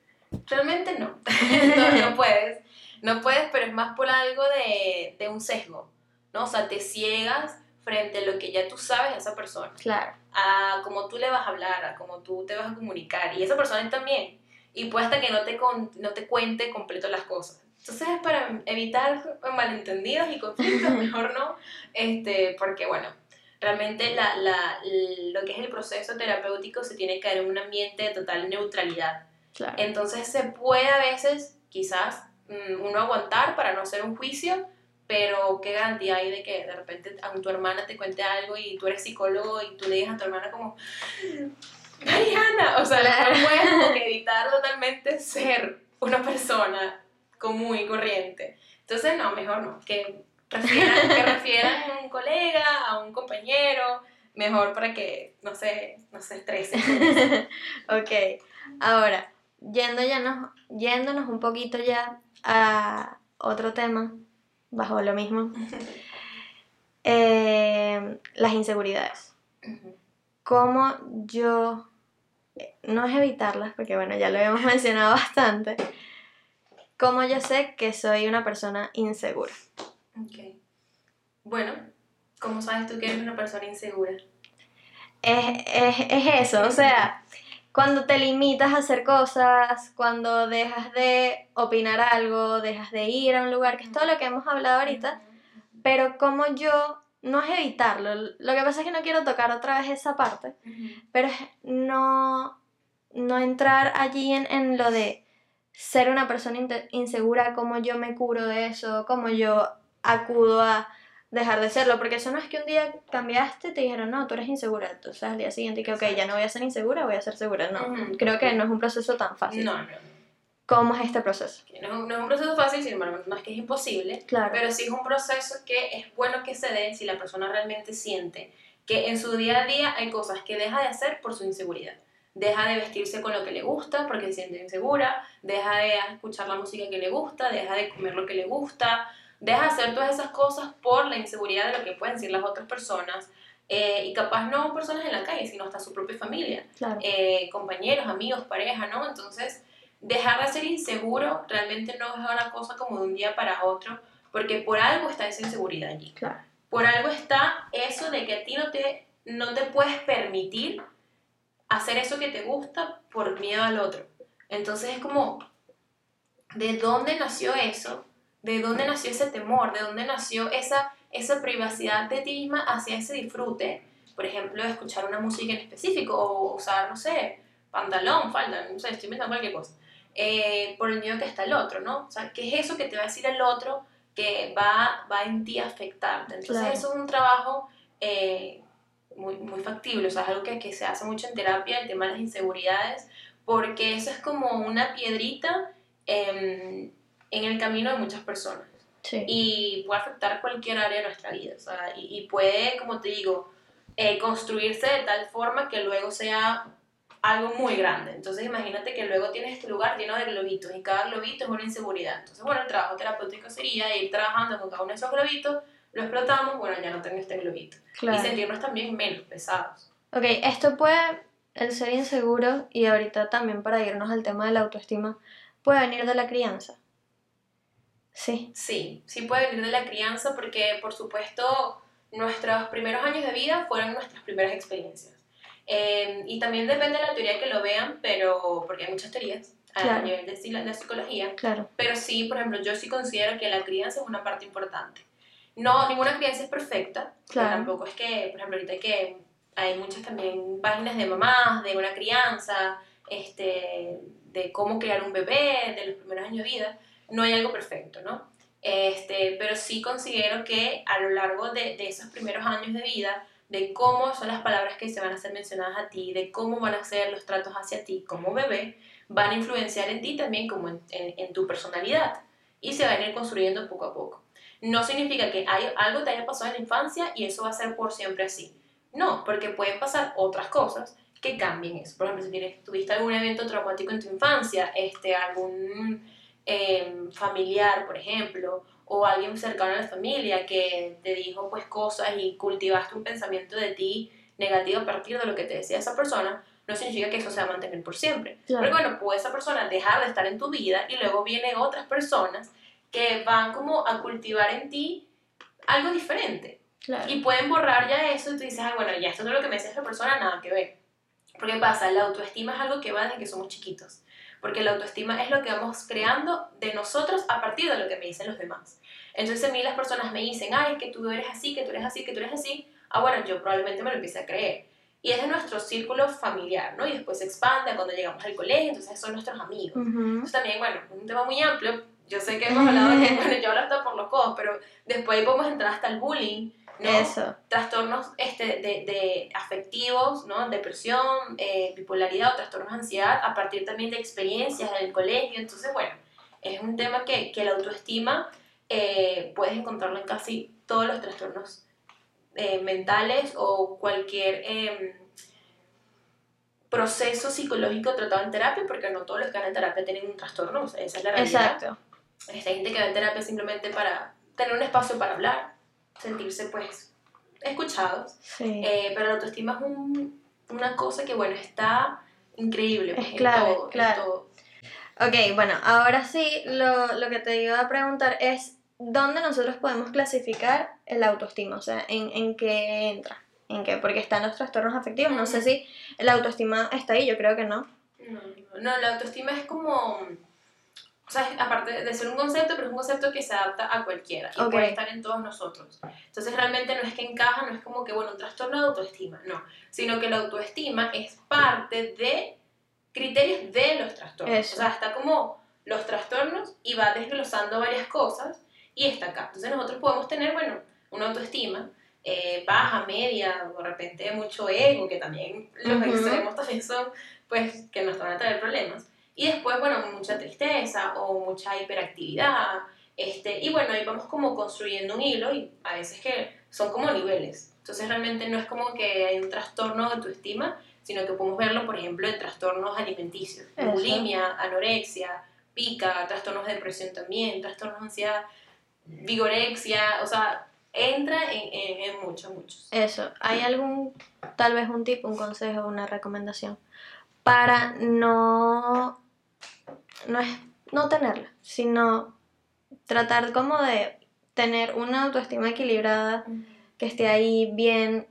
Realmente no. no, no puedes. No puedes, pero es más por algo de, de un sesgo, ¿no? O sea, te ciegas frente a lo que ya tú sabes de esa persona, Claro. a cómo tú le vas a hablar, a cómo tú te vas a comunicar, y esa persona también. Y puede hasta que no te, con- no te cuente completo las cosas. Entonces, para evitar malentendidos y conflictos, mejor no, este, porque bueno, realmente la, la, lo que es el proceso terapéutico se tiene que dar en un ambiente de total neutralidad. Claro. Entonces se puede a veces, quizás, mm, uno aguantar para no hacer un juicio, pero qué garantía hay de que de repente a tu hermana te cuente algo y tú eres psicólogo y tú le digas a tu hermana como, Mariana, o sea, no puedes como que evitar totalmente ser una persona común y corriente. Entonces, no, mejor no, que refieran, que refieran a un colega, a un compañero, mejor para que no se, no se estresen. ok. Ahora, yendo ya nos- yéndonos un poquito ya a otro tema, bajo lo mismo. Eh, las inseguridades. Cómo yo, eh, no es evitarlas, porque bueno, ya lo habíamos mencionado bastante, cómo yo sé que soy una persona insegura. Ok. Bueno, ¿cómo sabes tú que eres una persona insegura? Es, es, es eso, o sea, cuando te limitas a hacer cosas, cuando dejas de opinar algo, dejas de ir a un lugar, que es todo lo que hemos hablado ahorita, pero como yo, no es evitarlo, lo que pasa es que no quiero tocar otra vez esa parte, pero es no, no entrar allí en, en lo de ser una persona insegura, cómo yo me curo de eso, cómo yo acudo a dejar de serlo, porque eso no es que un día cambiaste y te dijeron, no, tú eres insegura, entonces al día siguiente que, ok, ya no voy a ser insegura, voy a ser segura, no, creo que no es un proceso tan fácil. No, no. ¿Cómo es este proceso? Que No es, un, no es un proceso fácil, sin embargo, no es que es imposible, Claro, pero sí es un proceso que es bueno que se dé si la persona realmente siente que en su día a día hay cosas que deja de hacer por su inseguridad. Deja de vestirse con lo que le gusta porque se siente insegura, deja de escuchar la música que le gusta, deja de comer lo que le gusta, deja de hacer todas esas cosas por la inseguridad de lo que pueden decir las otras personas. eh, y capaz no personas en la calle, sino hasta su propia familia claro. eh, compañeros, amigos, pareja, ¿no? Entonces, dejar de ser inseguro realmente no es una cosa como de un día para otro, porque por algo está esa inseguridad allí. Claro. Por algo está eso de que a ti no te, no te puedes permitir hacer eso que te gusta por miedo al otro. Entonces es como, ¿de dónde nació eso? ¿De dónde nació ese temor? ¿De dónde nació esa, esa privacidad de ti misma hacia ese disfrute? Por ejemplo, escuchar una música en específico o usar, no sé, pantalón, falda, no sé, estoy inventando cualquier cosa. Eh, por el miedo que está el otro, ¿no? O sea, ¿qué es eso que te va a decir el otro que va, va en ti a afectarte? Entonces, Claro. eso es un trabajo eh, muy, muy factible, o sea, es algo que, que se hace mucho en terapia, el tema de las inseguridades, porque eso es como una piedrita em, en el camino de muchas personas Sí. y puede afectar cualquier área de nuestra vida, o sea, y, y puede, como te digo, eh, construirse de tal forma que luego sea algo muy grande. Entonces imagínate que luego tienes este lugar lleno de globitos y cada globito es una inseguridad. Entonces, bueno, el trabajo terapéutico sería ir trabajando con cada uno de esos globitos, lo explotamos, bueno, ya no tengo este globito. claro. Y sentirnos también menos pesados. Ok, esto puede, el ser inseguro, y ahorita también para irnos al tema de la autoestima, puede venir de la crianza. Sí, Sí, sí puede venir de la crianza porque, por supuesto, nuestros primeros años de vida fueron nuestras primeras experiencias. Eh, y también depende de la teoría que lo vean, pero porque hay muchas teorías a Claro. nivel de, de psicología. Claro. Pero sí, por ejemplo, yo sí considero que la crianza es una parte importante. No, ninguna crianza es perfecta. Claro. Tampoco es que, por ejemplo, ahorita que hay muchas también páginas de mamás, de una crianza, este, de cómo crear un bebé, de los primeros años de vida. No hay algo perfecto, ¿no? Este, pero sí considero que a lo largo de, de esos primeros años de vida, de cómo son las palabras que se van a ser mencionadas a ti, de cómo van a ser los tratos hacia ti como bebé, van a influenciar en ti también como en, en- en tu personalidad y se van a ir construyendo poco a poco. No significa que hay, algo te haya pasado en la infancia y eso va a ser por siempre así. No, porque pueden pasar otras cosas que cambien eso. Por ejemplo, si tienes, tuviste algún evento traumático en tu infancia, este, algún em, familiar, por ejemplo, o alguien cercano a la familia que te dijo pues cosas y cultivaste un pensamiento de ti negativo a partir de lo que te decía esa persona, no significa que eso se va a mantener por siempre. Claro. Porque bueno, puede esa persona dejar de estar en tu vida y luego vienen otras personas que van como a cultivar en ti algo diferente. Claro. Y pueden borrar ya eso y tú dices, ah, bueno, ya esto es lo que me decía esa persona, nada que ver. Porque pasa, la autoestima es algo que va desde que somos chiquitos. Porque la autoestima es lo que vamos creando de nosotros a partir de lo que me dicen los demás. Entonces a mí las personas me dicen, ay, es que tú eres así, que tú eres así, que tú eres así. Ah, bueno, yo probablemente me lo empiece a creer. Y es de nuestro círculo familiar, ¿no? Y después se expande cuando llegamos al colegio, entonces son nuestros amigos. Ujú. Entonces también, bueno, es un tema muy amplio. Yo sé que hemos hablado de que, bueno, yo hablo hasta por los codos, pero después ahí podemos entrar hasta el bullying, ¿no? Eso. Trastornos este, de, de afectivos, ¿no? Depresión, eh, bipolaridad o trastornos de ansiedad, a partir también de experiencias en el colegio. Entonces, bueno, es un tema que, que la autoestima eh, puedes encontrarlo en casi todos los trastornos eh, mentales o cualquier em, proceso psicológico tratado en terapia, porque no todos los que van en terapia tienen un trastorno, o sea, esa es la realidad. Exacto. Hay gente que va en terapia simplemente para tener un espacio para hablar, sentirse pues escuchados, Sí. Eh, pero la autoestima es un- una cosa que bueno, está increíble. pues, Es en clave, todo, en claro. todo. Ok, bueno, ahora sí, lo, lo que te iba a preguntar es, ¿dónde nosotros podemos clasificar el autoestima? O sea, ¿en, en qué entra? ¿En qué? Porque están los trastornos afectivos, no sé si la autoestima está ahí, yo creo que no. No, no, no, la autoestima es como, o sea, aparte de ser un concepto, pero es un concepto que se adapta a cualquiera y Ok. puede estar en todos nosotros. Entonces realmente no es que encaja, no es como que, bueno, un trastorno de autoestima, no, sino que la autoestima es parte de criterios de los trastornos. Eso. O sea, está como los trastornos y va desglosando varias cosas y está acá. Entonces nosotros podemos tener, bueno, una autoestima eh, baja, media, o de repente mucho ego, que también los Ujú. extremos también son, pues, que nos van a traer problemas. Y después, bueno, mucha tristeza o mucha hiperactividad. Este, y bueno, ahí vamos como construyendo un hilo y a veces que son como niveles. Entonces realmente no es como que hay un trastorno de autoestima, sino que podemos verlo, por ejemplo, en trastornos alimenticios, Eso. bulimia, anorexia, pica, trastornos de depresión también, trastornos de ansiedad, vigorexia, o sea, entra en, en, en muchos, muchos. Eso, ¿hay algún, tal vez un tip, un consejo, una recomendación para no, no es no tenerla, sino tratar como de tener una autoestima equilibrada, que esté ahí bien?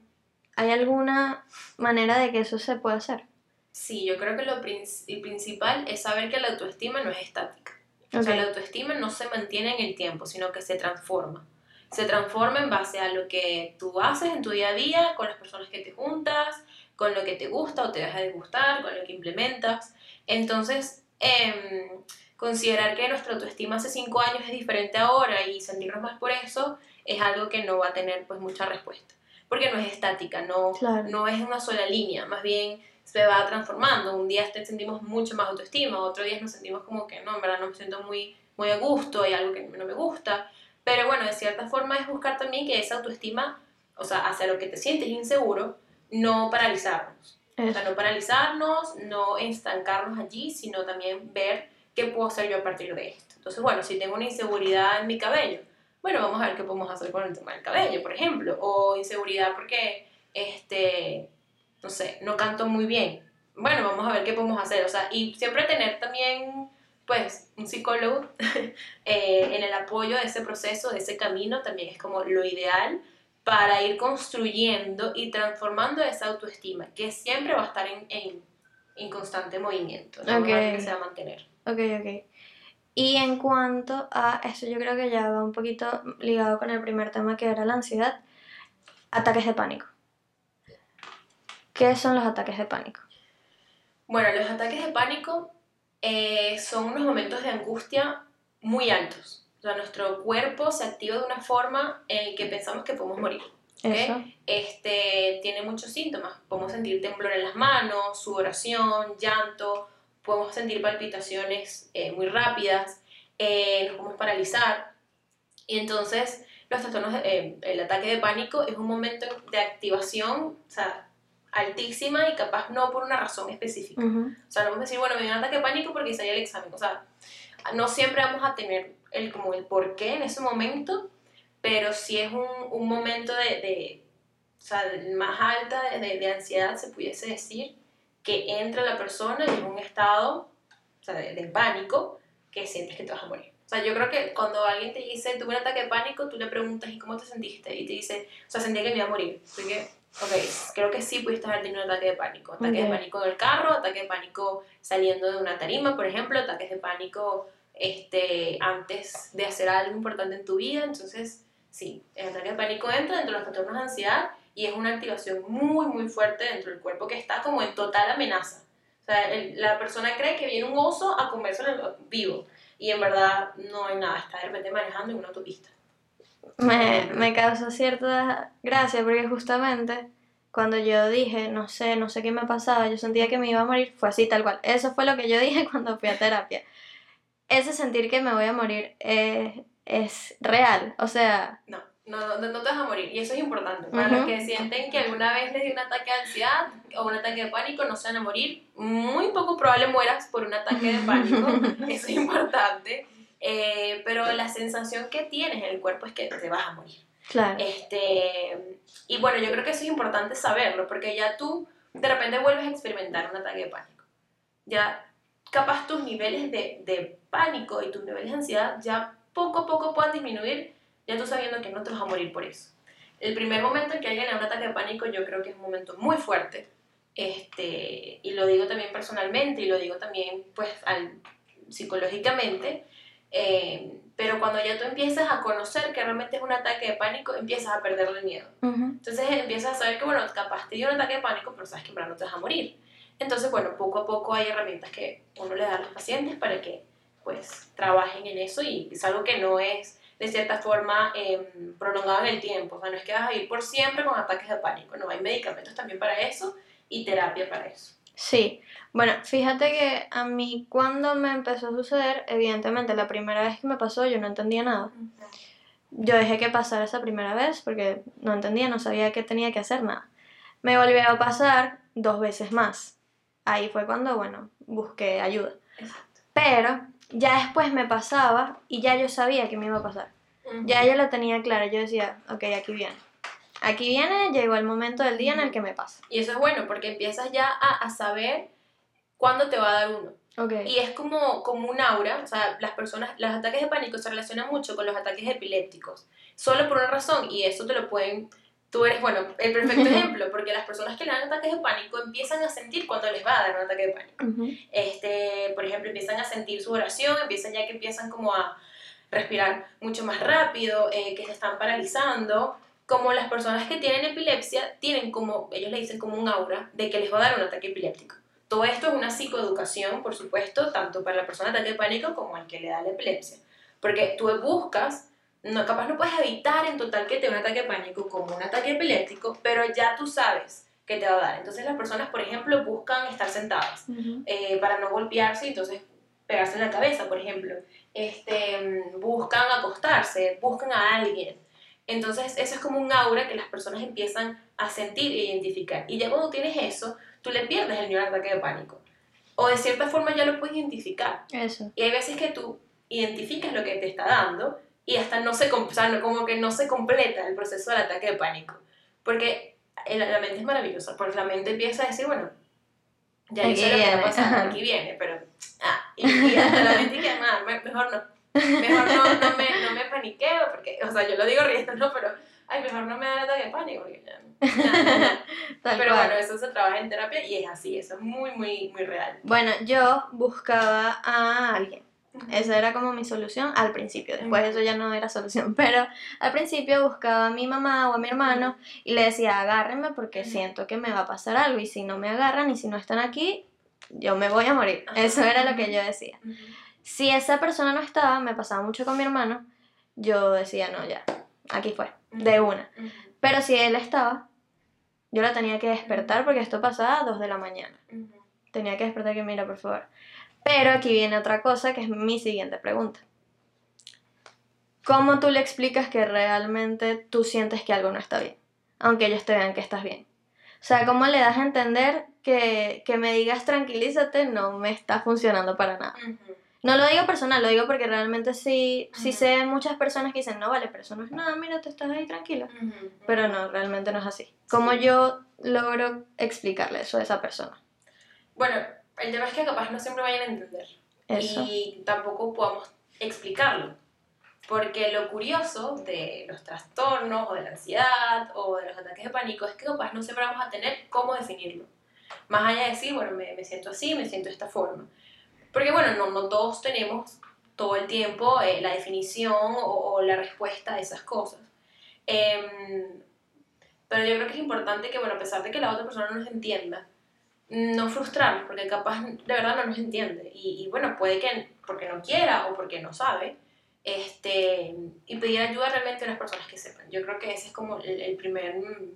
¿Hay alguna manera de que eso se pueda hacer? Sí, yo creo que lo prin- el principal es saber que la autoestima no es estática. O sea, la autoestima no se mantiene en el tiempo, sino que se transforma. Se transforma en base a lo que tú haces en tu día a día, con las personas que te juntas, con lo que te gusta o te deja de gustar, con lo que implementas. Entonces, em, considerar que nuestra autoestima hace cinco años es diferente ahora y sentirnos más por eso es algo que no va a tener pues mucha respuesta. Porque no es estática, no, Claro. no es una sola línea, más bien se va transformando. Un día te sentimos mucho más autoestima, otro día nos sentimos como que no, en verdad no me siento muy, muy a gusto, hay algo que no me gusta. Pero bueno, de cierta forma es buscar también que esa autoestima, o sea, hacia lo que te sientes inseguro, no paralizarnos. O sea, no paralizarnos, no estancarnos allí, sino también ver qué puedo hacer yo a partir de esto. Entonces, bueno, si tengo una inseguridad en mi cabello, bueno, vamos a ver qué podemos hacer con el tema del cabello, por ejemplo. O inseguridad porque, este, no sé, no canto muy bien. Bueno, vamos a ver qué podemos hacer. O sea, y siempre tener también, pues, un psicólogo eh, en el apoyo de ese proceso, de ese camino, también es como lo ideal para ir construyendo y transformando esa autoestima, que siempre va a estar en, en, en constante movimiento, no Ok. es algo que se va a mantener. Ok, ok. Y en cuanto a esto, yo creo que ya va un poquito ligado con el primer tema que era la ansiedad, ataques de pánico. ¿Qué son los ataques de pánico? Bueno, los ataques de pánico eh, son unos momentos de angustia muy altos. O sea, nuestro cuerpo se activa de una forma en que pensamos que podemos morir. ¿ok? Eso. Este, tiene muchos síntomas. Podemos sentir temblor en las manos, sudoración, llanto, podemos sentir palpitaciones eh, muy rápidas, eh, nos podemos paralizar. Y entonces, los trastornos, de- eh, el ataque de pánico es un momento de activación, o sea, altísima y capaz no por una razón específica. Ujú. O sea, no vamos a decir, bueno, me dio un ataque de pánico porque salí el examen. O sea, no siempre vamos a tener el, como el por qué en ese momento, pero sí es un, un momento de, de, o sea, más alta de, de- de ansiedad, se pudiese decir, que entra la persona en un estado o sea, de, pánico que sientes que te vas a morir. O sea, yo creo que cuando alguien te dice, tuve un ataque de pánico, tú le preguntas, ¿y cómo te sentiste? Y te dice, o sea, sentía que me iba a morir. Así que, ok, creo que sí pudiste haber tenido un ataque de pánico. Ataque Ok. de pánico en el carro, ataque de pánico saliendo de una tarima, por ejemplo, ataques de pánico este, antes de hacer algo importante en tu vida. Entonces, sí, el ataque de pánico entra dentro de los trastornos de ansiedad y es una activación muy, muy fuerte dentro del cuerpo que está como en total amenaza. O sea, la persona cree que viene un oso a comérselo vivo y en verdad no hay nada, está de repente manejando en una autopista. Me, me causó cierta gracia porque justamente cuando yo dije, no sé, no sé qué me pasaba, yo sentía que me iba a morir, fue así tal cual. Eso fue lo que yo dije cuando fui a terapia. Ese sentir que me voy a morir eh, es real, o sea, No, no, no, no te vas a morir. Y eso es importante. Para los Ujú. que sienten que alguna vez les dio un ataque de ansiedad o un ataque de pánico, no se van a morir. Muy poco probable mueras por un ataque de pánico. eso es importante. Eh, pero la sensación que tienes en el cuerpo es que te vas a morir. claro. Este, y bueno, yo creo que eso es importante saberlo, porque ya tú de repente vuelves a experimentar un ataque de pánico. Ya capaz tus niveles de, de pánico y tus niveles de ansiedad ya poco a poco puedan disminuir, ya tú sabiendo que no te vas a morir por eso. El primer momento en que alguien le da un ataque de pánico yo creo que es un momento muy fuerte, este, y lo digo también personalmente y lo digo también pues al, psicológicamente, eh, pero cuando ya tú empiezas a conocer que realmente es un ataque de pánico, empiezas a perderle el miedo. Ujú. Entonces empiezas a saber que, bueno, capaz te dio un ataque de pánico, pero sabes que en no te vas a morir. Entonces, bueno, poco a poco hay herramientas que uno le da a los pacientes para que, pues, trabajen en eso y es algo que no es, de cierta forma, em, prolongado en el tiempo. O sea, no es que vas a ir por siempre con ataques de pánico, no, hay medicamentos también para eso y terapia para eso. Sí, bueno, fíjate que a mí cuando me empezó a suceder, evidentemente la primera vez que me pasó yo no entendía nada. Yo dejé que pasara esa primera vez porque no entendía, no sabía que tenía que hacer nada. Me volvió a pasar dos veces más. Ahí fue cuando, bueno, busqué ayuda. Exacto. Pero ya después me pasaba y ya yo sabía que me iba a pasar. Ya yo lo tenía claro, yo decía, ok, aquí viene. Aquí viene, llegó el momento del día en el que me pasa. Y eso es bueno porque empiezas ya a, a saber cuándo te va a dar uno. Ok. Y es como, como un aura, o sea, las personas, los ataques de pánico se relacionan mucho con los ataques epilépticos, solo por una razón, y eso te lo pueden, tú eres, bueno, el perfecto ejemplo, porque las personas que le dan ataques de pánico empiezan a sentir cuando les va a dar un ataque de pánico. Este, por ejemplo, empiezan a sentir su oración, empiezan ya que empiezan como a respirar mucho más rápido, eh, que se están paralizando, como las personas que tienen epilepsia tienen como, ellos le dicen como un aura de que les va a dar un ataque epiléptico. Todo esto es una psicoeducación, por supuesto, tanto para la persona de ataque de pánico como al que le da la epilepsia. Porque tú buscas, no, capaz no puedes evitar en total que te dé un ataque de pánico como un ataque epiléptico, pero ya tú sabes que te va a dar. Entonces las personas, por ejemplo, buscan estar sentadas Ujú. eh, para no golpearse y entonces pegarse en la cabeza, por ejemplo. Este, buscan acostarse, buscan a alguien. Entonces, eso es como un aura que las personas empiezan a sentir e identificar. Y ya cuando tienes eso, tú le pierdes el miedo al ataque de pánico. O de cierta forma ya lo puedes identificar. Eso. Y hay veces que tú identificas lo que te está dando y hasta no se, o sea, no- como que no se completa el proceso del ataque de pánico. Porque la mente es maravillosa, porque la mente empieza a decir, bueno, ya yo Aquí sé lo que va viene, a pasar, ajá. aquí viene, pero... Ah, y, y hasta la mente que, "Ah, me- mejor no. Mejor no, no, me, no me paniqueo, porque, o sea, yo lo digo riendo, ¿no? Pero ay, mejor no me da ataque de pánico, porque ya, ya, ya, Pero cual. bueno, eso se trabaja en terapia y es así, eso es muy, muy, muy real. Bueno, yo buscaba a alguien. Esa era como mi solución al principio. Después eso ya no era solución. Pero al principio buscaba a mi mamá o a mi hermano y le decía, agárrenme porque siento que me va a pasar algo. Y si no me agarran y si no están aquí, yo me voy a morir. Eso era lo que yo decía. Si esa persona no estaba, me pasaba mucho con mi hermano, yo decía, no, ya, aquí fue, de una. Pero si él estaba, yo lo tenía que despertar porque esto pasaba a 2 de la mañana. Tenía que despertar que mira, por favor. Pero aquí viene otra cosa que es mi siguiente pregunta. ¿Cómo tú le explicas que realmente tú sientes que algo no está bien? Aunque ellos te vean que estás bien. O sea, ¿cómo le das a entender que, que me digas tranquilízate no me está funcionando para nada? No lo digo personal, lo digo porque realmente sí, sí Ujú. sé muchas personas que dicen, no vale, pero eso no es nada, mira, tú estás ahí tranquilo. Ujú. Pero no, realmente no es así. ¿Cómo Sí. yo logro explicarle eso a esa persona? Bueno, el tema es que capaz no siempre vayan a entender. Eso. Y tampoco podamos explicarlo. Porque lo curioso de los trastornos o de la ansiedad o de los ataques de pánico es que capaz no siempre vamos a tener cómo definirlo. Más allá de decir, bueno, me, me siento así, me siento de esta forma. Porque bueno, no, no todos tenemos todo el tiempo eh, la definición o, o la respuesta a esas cosas. Em, pero yo creo que es importante que, bueno, a pesar de que la otra persona no nos entienda, no frustrarnos, porque capaz de verdad no nos entiende. Y, y bueno, puede que porque no quiera o porque no sabe. Este, y pedir ayuda realmente a las personas que sepan. Yo creo que ese es como el, el primer mm,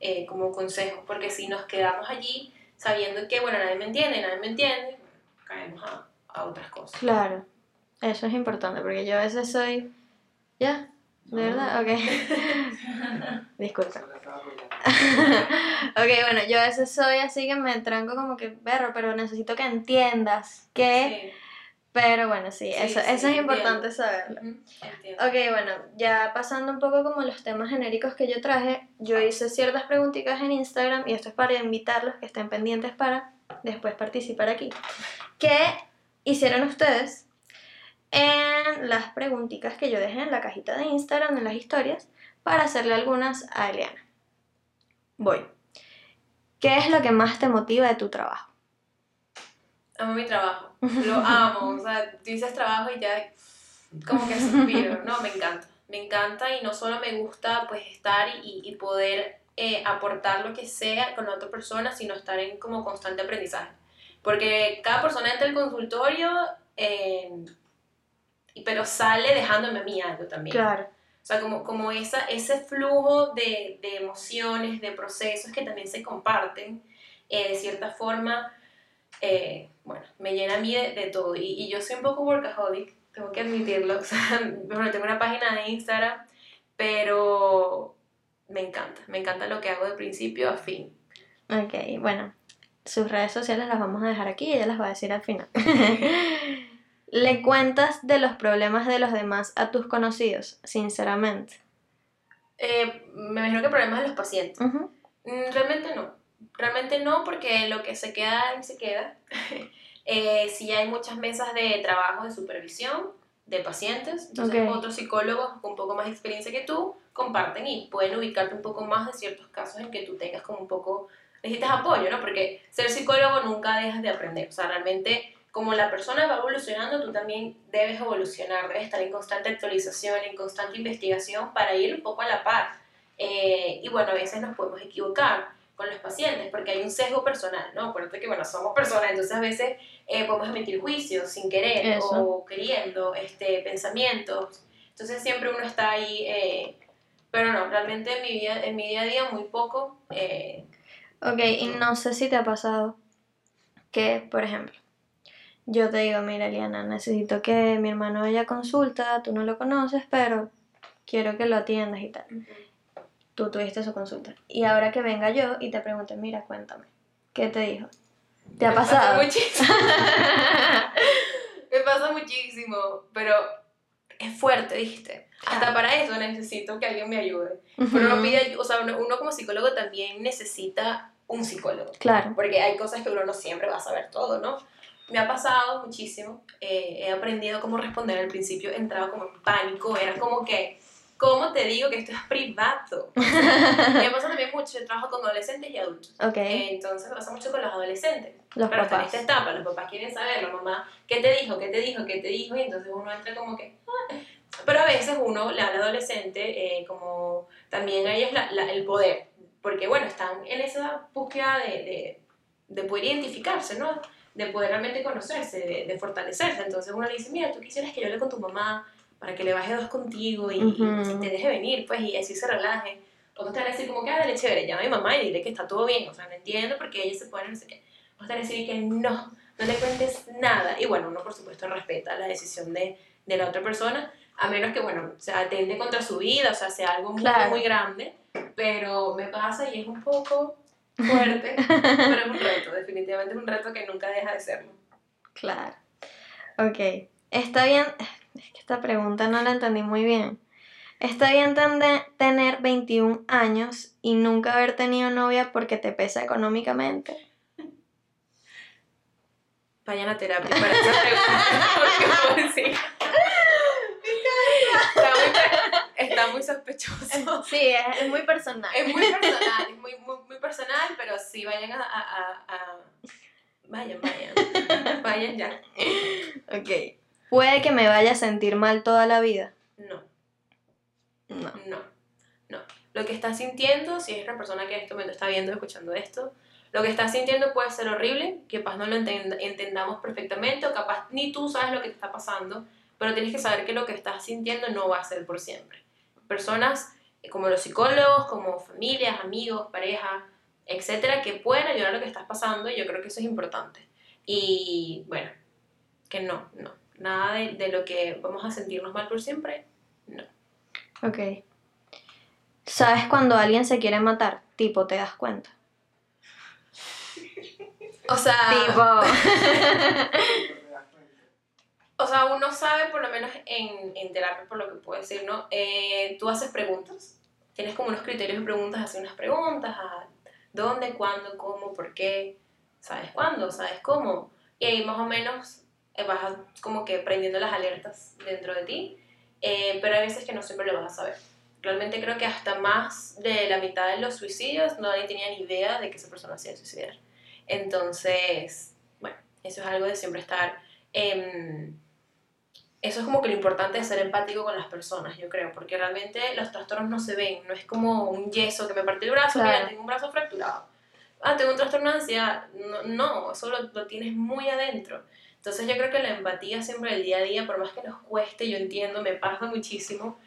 eh, como consejo, porque si nos quedamos allí sabiendo que, bueno, nadie me entiende, nadie me entiende, caemos a, a otras cosas. Claro, eso es importante porque yo a veces soy... ¿Ya? ¿De verdad? Ok. Disculpa. ok, bueno, yo a veces soy así que me tranco como que, perro, pero necesito que entiendas que... Sí. Pero bueno, sí, Sí, eso, sí, eso es entiendo. importante saberlo. Entiendo. Ok, bueno, ya pasando un poco como los temas genéricos que yo traje, yo hice ciertas preguntitas en Instagram y esto es para invitarlos que estén pendientes para después participar aquí. ¿Qué hicieron ustedes en las preguntitas que yo dejé en la cajita de Instagram, en las historias, para hacerle algunas a Eliana? Voy. ¿Qué es lo que más te motiva de tu trabajo? Amo mi trabajo, lo amo, o sea, tú dices trabajo y ya como que suspiro, no, me encanta, me encanta y no solo me gusta pues estar y, y poder eh, aportar lo que sea con otra persona, sino estar en como constante aprendizaje, porque cada persona entra al consultorio, eh, pero sale dejándome a mí algo también. Claro, O sea, como, como esa, ese flujo de, de emociones, de procesos que también se comparten, eh, de cierta forma, eh, bueno, me llena a mí de, de todo. Y, y yo soy un poco workaholic, tengo que admitirlo. O sea, bueno, tengo una página de Instagram, pero me encanta, me encanta lo que hago de principio a fin. ok, bueno, sus redes sociales las vamos a dejar aquí y ella las va a decir al final. ¿Le cuentas de los problemas de los demás a tus conocidos, sinceramente? Eh, me imagino que problemas de los pacientes. Ujú, Mm, Realmente no. Realmente no, porque lo que se queda, se queda. eh, sí hay muchas mesas de trabajo de supervisión de pacientes, entonces Ok. otros psicólogos con un poco más de experiencia que tú comparten y pueden ubicarte un poco más de ciertos casos en que tú tengas como un poco, necesitas apoyo, ¿no? Porque ser psicólogo nunca dejas de aprender, o sea, realmente como la persona va evolucionando, tú también debes evolucionar, debes estar en constante actualización, en constante investigación para ir un poco a la par. Eh, y bueno, a veces nos podemos equivocar con los pacientes porque hay un sesgo personal, ¿no? Acuérdate que, bueno, somos personas, entonces a veces eh, podemos emitir juicios sin querer Eso. o queriendo, este, pensamientos. Entonces siempre uno está ahí, eh, pero no, realmente en mi, vida, en mi día a día muy poco. eh, Ok, y no sé si te ha pasado que, por ejemplo, yo te digo, mira, Eliana, necesito que mi hermano vaya a consulta, tú no lo conoces, pero quiero que lo atiendas y tal. Tú tuviste su consulta. Y ahora que venga yo y te pregunte, mira, cuéntame, ¿qué te dijo? ¿Te ha me pasa pasado? muchísimo. me pasa muchísimo, pero es fuerte, dijiste. Hasta para eso necesito que alguien me ayude. Pero uno pide, o sea, uno, uno como psicólogo también necesita un psicólogo. Claro, Porque hay cosas que uno no siempre va a saber todo, ¿no? Me ha pasado muchísimo. eh, he aprendido cómo responder. Al principio entraba como en pánico. Era como que, ¿Cómo te digo que esto es privado? me pasa también mucho, yo trabajo con adolescentes y adultos. Ok. Entonces me pasa mucho con los adolescentes. Los Pero hasta en papás. esta etapa, los papás quieren saber, la mamá, ¿qué te dijo? ¿Qué te dijo? ¿Qué te dijo? Y entonces uno entra como que... "Ah". Pero a veces uno le habla adolescente eh, como también a ellos la- la- el poder. Porque bueno, están en esa búsqueda de, de, de poder identificarse, ¿no? De poder realmente conocerse, de, de fortalecerse. Entonces uno le dice, mira, tú quisieras que yo hable con tu mamá para que le baje dos contigo y, Ujú. y te deje venir, pues, y así se relaje. Otros te van a decir como que, ah, dale, chévere, llama a mi mamá y dile que está todo bien. O sea, no entiendo porque ella se pone no sé qué. Otros te van a decir que no, no le cuentes nada. Y bueno, uno por supuesto respeta la decisión de, de la otra persona, a menos que, bueno, se atente contra su vida, o sea, sea algo muy, Claro. muy grande. Pero me pasa y es un poco fuerte, pero es un reto, definitivamente es un reto que nunca deja de serlo. Claro. Ok. Está bien. Es que esta pregunta no la entendí muy bien. Está bien tener 21 años y nunca haber tenido novia porque te pesa económicamente. Vayan a terapia para esa pregunta, porque pobrecita. Está muy, sospechoso. Sí, es, es muy personal. Es muy personal, es muy, muy, muy personal, pero sí, vayan a, a, a- Vayan, vayan. Vayan ya. Ok. Puede que me vaya a sentir mal toda la vida. No, No. no, no. Lo que estás sintiendo, si es una persona que en este momento está viendo, escuchando esto, lo que estás sintiendo puede ser horrible, que capaz no lo entend- entendamos perfectamente, o capaz ni tú sabes lo que te está pasando, pero tienes que saber que lo que estás sintiendo no va a ser por siempre. Personas eh, como los psicólogos, como familias, amigos, pareja, etcétera, que pueden ayudar a lo que estás pasando, y yo creo que eso es importante. Y bueno, que no, no. Nada de, de lo que vamos a sentirnos mal por siempre, no. Ok. ¿Sabes cuando alguien se quiere matar? Tipo, te das cuenta. O sea, Tipo. o sea, uno sabe, por lo menos en, en terapia, por lo que puedo decir, ¿no? Eh, tú haces preguntas, tienes como unos criterios de preguntas, haces unas preguntas a dónde, cuándo, cómo, por qué, sabes cuándo, sabes cómo, y ahí más o menos eh, vas como que prendiendo las alertas dentro de ti, eh, pero hay veces que no siempre lo vas a saber. Realmente creo que hasta más de la mitad de los suicidios nadie tenía ni idea de que esa persona se iba a suicidar. Entonces, bueno, eso es algo de siempre estar... em, eso es como que lo importante de ser empático con las personas, yo creo, porque realmente los trastornos no se ven, no es como un yeso que me parte el brazo, Claro. mira, tengo un brazo fracturado. Ah, tengo un trastorno de ansiedad. No, no eso lo, lo tienes muy adentro. Entonces yo creo que la empatía siempre del día a día, por más que nos cueste, yo entiendo, me pasa muchísimo,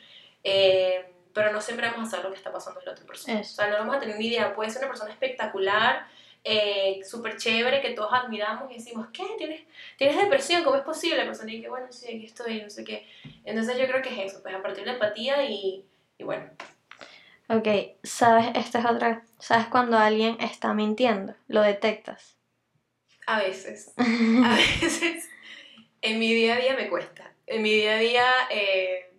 eh, pero no siempre vamos a saber lo que está pasando en la otra persona. Eso. O sea, no vamos a tener ni idea. Puede ser una persona espectacular, eh, súper chévere, que todos admiramos y decimos, ¿qué? ¿Tienes, ¿Tienes depresión? ¿Cómo es posible? La persona dice, bueno, sí, aquí estoy, no sé qué. Entonces yo creo que es eso, pues a partir de la empatía y, y bueno, Ok, ¿sabes? Esta es otra. ¿Sabes cuando alguien está mintiendo? Lo detectas. a veces, a veces en mi día a día me cuesta. En mi día a día eh,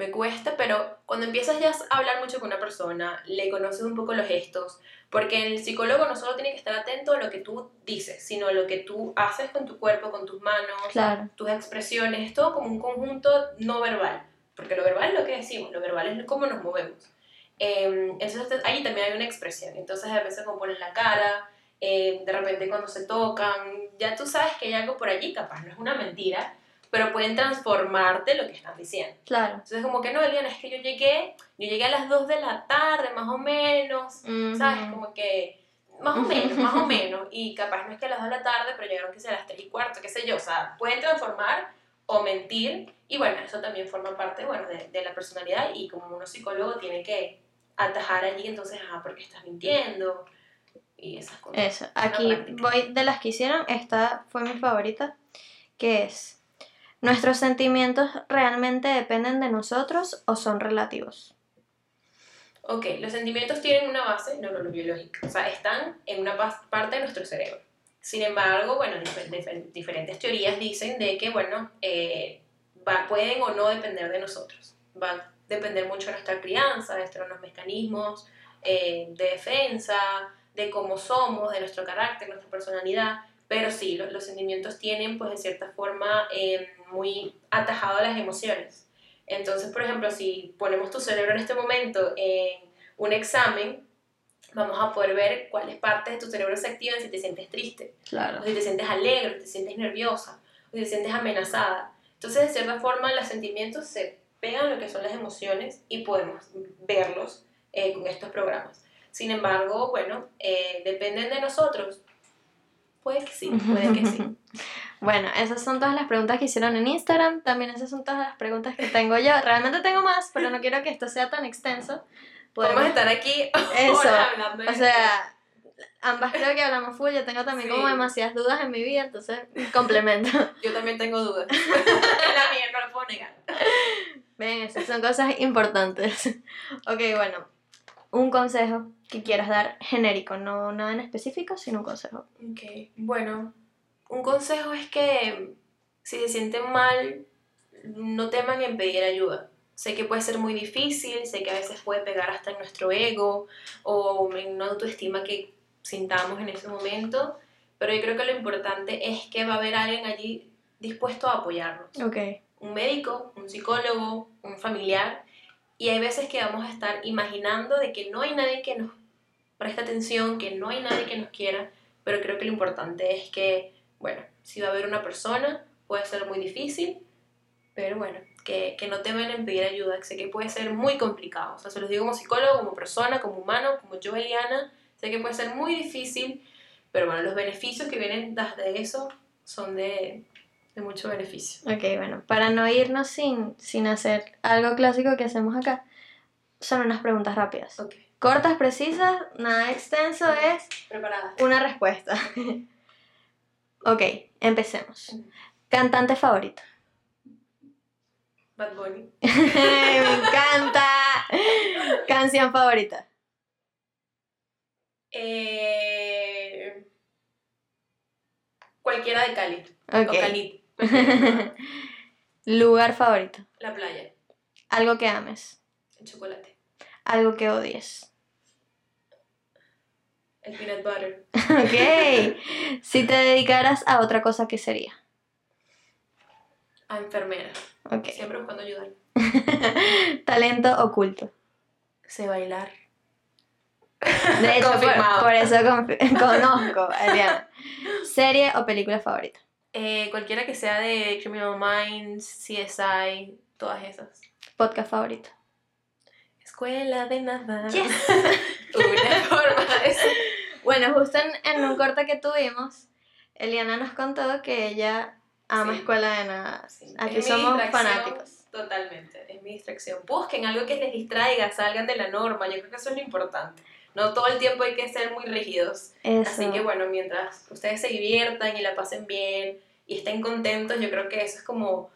me cuesta, pero cuando empiezas ya a hablar mucho con una persona, le conoces un poco los gestos, porque el psicólogo no solo tiene que estar atento a lo que tú dices, sino a lo que tú haces con tu cuerpo, con tus manos, Claro. tus expresiones, es todo como un conjunto no verbal, porque lo verbal es lo que decimos, lo verbal es cómo nos movemos. Eh, entonces ahí también hay una expresión, entonces a veces como ponen la cara, eh, de repente cuando se tocan, ya tú sabes que hay algo por allí, capaz no es una mentira, pero pueden transformarte lo que están diciendo. Claro. Entonces como que no, Eliana, es que yo llegué, yo llegué a las 2 de la tarde más o menos, ¿sabes? Ujú. Como que más o menos, más o menos, y capaz no es que a las 2 de la tarde, pero llegaron que sea a las 3 y cuarto, qué sé yo, o sea, pueden transformar o mentir, y bueno, eso también forma parte, bueno, de, de la personalidad, y como uno psicólogo tiene que atajar allí, entonces, ah, ¿por qué estás mintiendo? Y esas cosas. Eso. Aquí voy de las que hicieron. Esta fue mi favorita. Que es. ¿Nuestros sentimientos realmente dependen de nosotros o son relativos? Ok, los sentimientos tienen una base neurobiológica, o sea, están en una parte de nuestro cerebro. Sin embargo, bueno, dif- dif- diferentes teorías dicen de que, bueno, eh, va- pueden o no depender de nosotros. Va a depender mucho de nuestra crianza, de nuestros mecanismos eh, de defensa, de cómo somos, de nuestro carácter, nuestra personalidad. Pero sí, lo- los, sentimientos tienen, pues, de cierta forma, eh, muy atajado a las emociones. Entonces, por ejemplo, si ponemos tu cerebro en este momento en un examen, vamos a poder ver cuáles partes de tu cerebro se activan si te sientes triste, Claro. o si te sientes alegre, o si te sientes nerviosa, o si te sientes amenazada. Entonces, de cierta forma, los sentimientos se pegan a lo que son las emociones y podemos verlos eh, con estos programas. Sin embargo, bueno, eh, dependen de nosotros. Puede que sí, puede que sí. Bueno, esas son todas las preguntas que hicieron en Instagram. También esas son todas las preguntas que tengo yo. Realmente tengo más, pero no quiero que esto sea tan extenso. Podemos estar aquí Eso, hablando de O sea, ambas creo que hablamos full. Yo tengo también Sí. como demasiadas dudas en mi vida, entonces complemento. Yo también tengo dudas. la mía no lo puedo negar. Ven, esas son cosas importantes. ok, bueno. Un consejo que quieras dar genérico, no nada en específico, sino un consejo. Ok, bueno, un consejo es que si se sienten mal, no teman en pedir ayuda. Sé que puede ser muy difícil, sé que a veces puede pegar hasta en nuestro ego o en una autoestima que sintamos en ese momento, pero yo creo que lo importante es que va a haber alguien allí dispuesto a apoyarnos. Un médico, un psicólogo, un familiar, y hay veces que vamos a estar imaginando de que no hay nadie que nos preste atención, que no hay nadie que nos quiera, pero creo que lo importante es que, bueno, si va a haber una persona, puede ser muy difícil, pero bueno, que, que no temen en pedir ayuda, que sé que puede ser muy complicado, o sea, se los digo como psicólogo, como persona, como humano, como yo, Eliana, sé que puede ser muy difícil, pero bueno, los beneficios que vienen de eso son de, de mucho beneficio. Ok, bueno, para no irnos sin, sin hacer algo clásico que hacemos acá, son unas preguntas rápidas. Ok. Cortas, precisas, nada extenso, es Preparada. una respuesta. ok, empecemos. Cantante favorito. Bad Bunny. Me encanta. Canción favorita. Eh, cualquiera de Cali. O Ok. Cali. Lugar favorito. La playa. Algo que ames. El chocolate. Algo que odies. El peanut butter. Ok. Si te dedicaras a otra cosa, ¿qué sería? A enfermera. Ok. Siempre buscando ayudar. Talento oculto. Sé bailar. De hecho, por, eso conozco a Eliana. Serie o película favorita. Eh, cualquiera que sea de Criminal Minds, CSI, todas esas. Podcast favorito. Escuela de nada. Yes. Una forma de. Bueno, justo en, en un corte que tuvimos, Eliana nos contó que ella ama Sí. escuela de nada. Sí, Aquí es somos fanáticos. Totalmente, es mi distracción. Busquen algo que les distraiga, salgan de la norma, yo creo que eso es lo importante. No todo el tiempo hay que ser muy rígidos. Eso. Así que bueno, mientras ustedes se diviertan y la pasen bien y estén contentos, yo creo que eso es como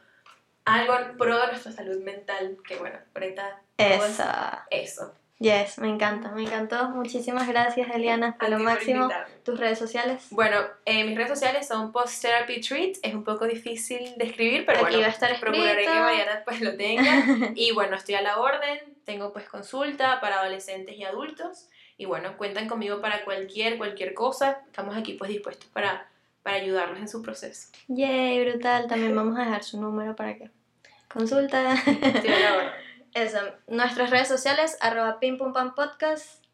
algo en pro de nuestra salud mental, que bueno, ahorita Eso. eso. Yes, me encanta, me encantó. Muchísimas gracias, Eliana, A lo máximo. Tus redes sociales. Bueno, eh, mis redes sociales son Post Therapy Treats, es un poco difícil de escribir, pero Aquí bueno, va a estar procuraré escrito. que Mariana pues lo tenga. Y bueno, estoy a la orden, tengo pues consulta para adolescentes y adultos. Y bueno, cuentan conmigo para cualquier, cualquier cosa. Estamos aquí pues dispuestos para, para ayudarlos en su proceso. Yay, brutal. También vamos a dejar su número para que consulta. Estoy a la orden. Eso, nuestras redes sociales, arroba pimpumpam podcast,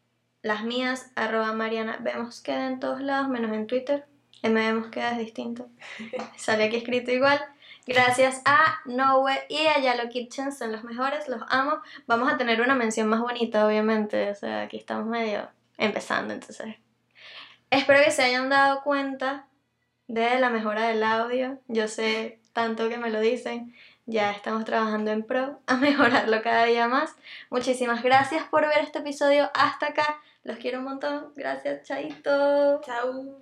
las mías, arroba mariana, vemos queda en todos lados, menos en Twitter, en vemos queda es distinto, sale aquí escrito igual. Gracias a Nowe y a Yalo Kitchen, son los mejores, los amo. Vamos a tener una mención más bonita, obviamente, o sea, aquí estamos medio empezando, entonces. Espero que se hayan dado cuenta de la mejora del audio, yo sé tanto que me lo dicen, ya estamos trabajando en pro a mejorarlo cada día más. Muchísimas gracias por ver este episodio hasta acá. Los quiero un montón. Gracias, Chaito. Chao.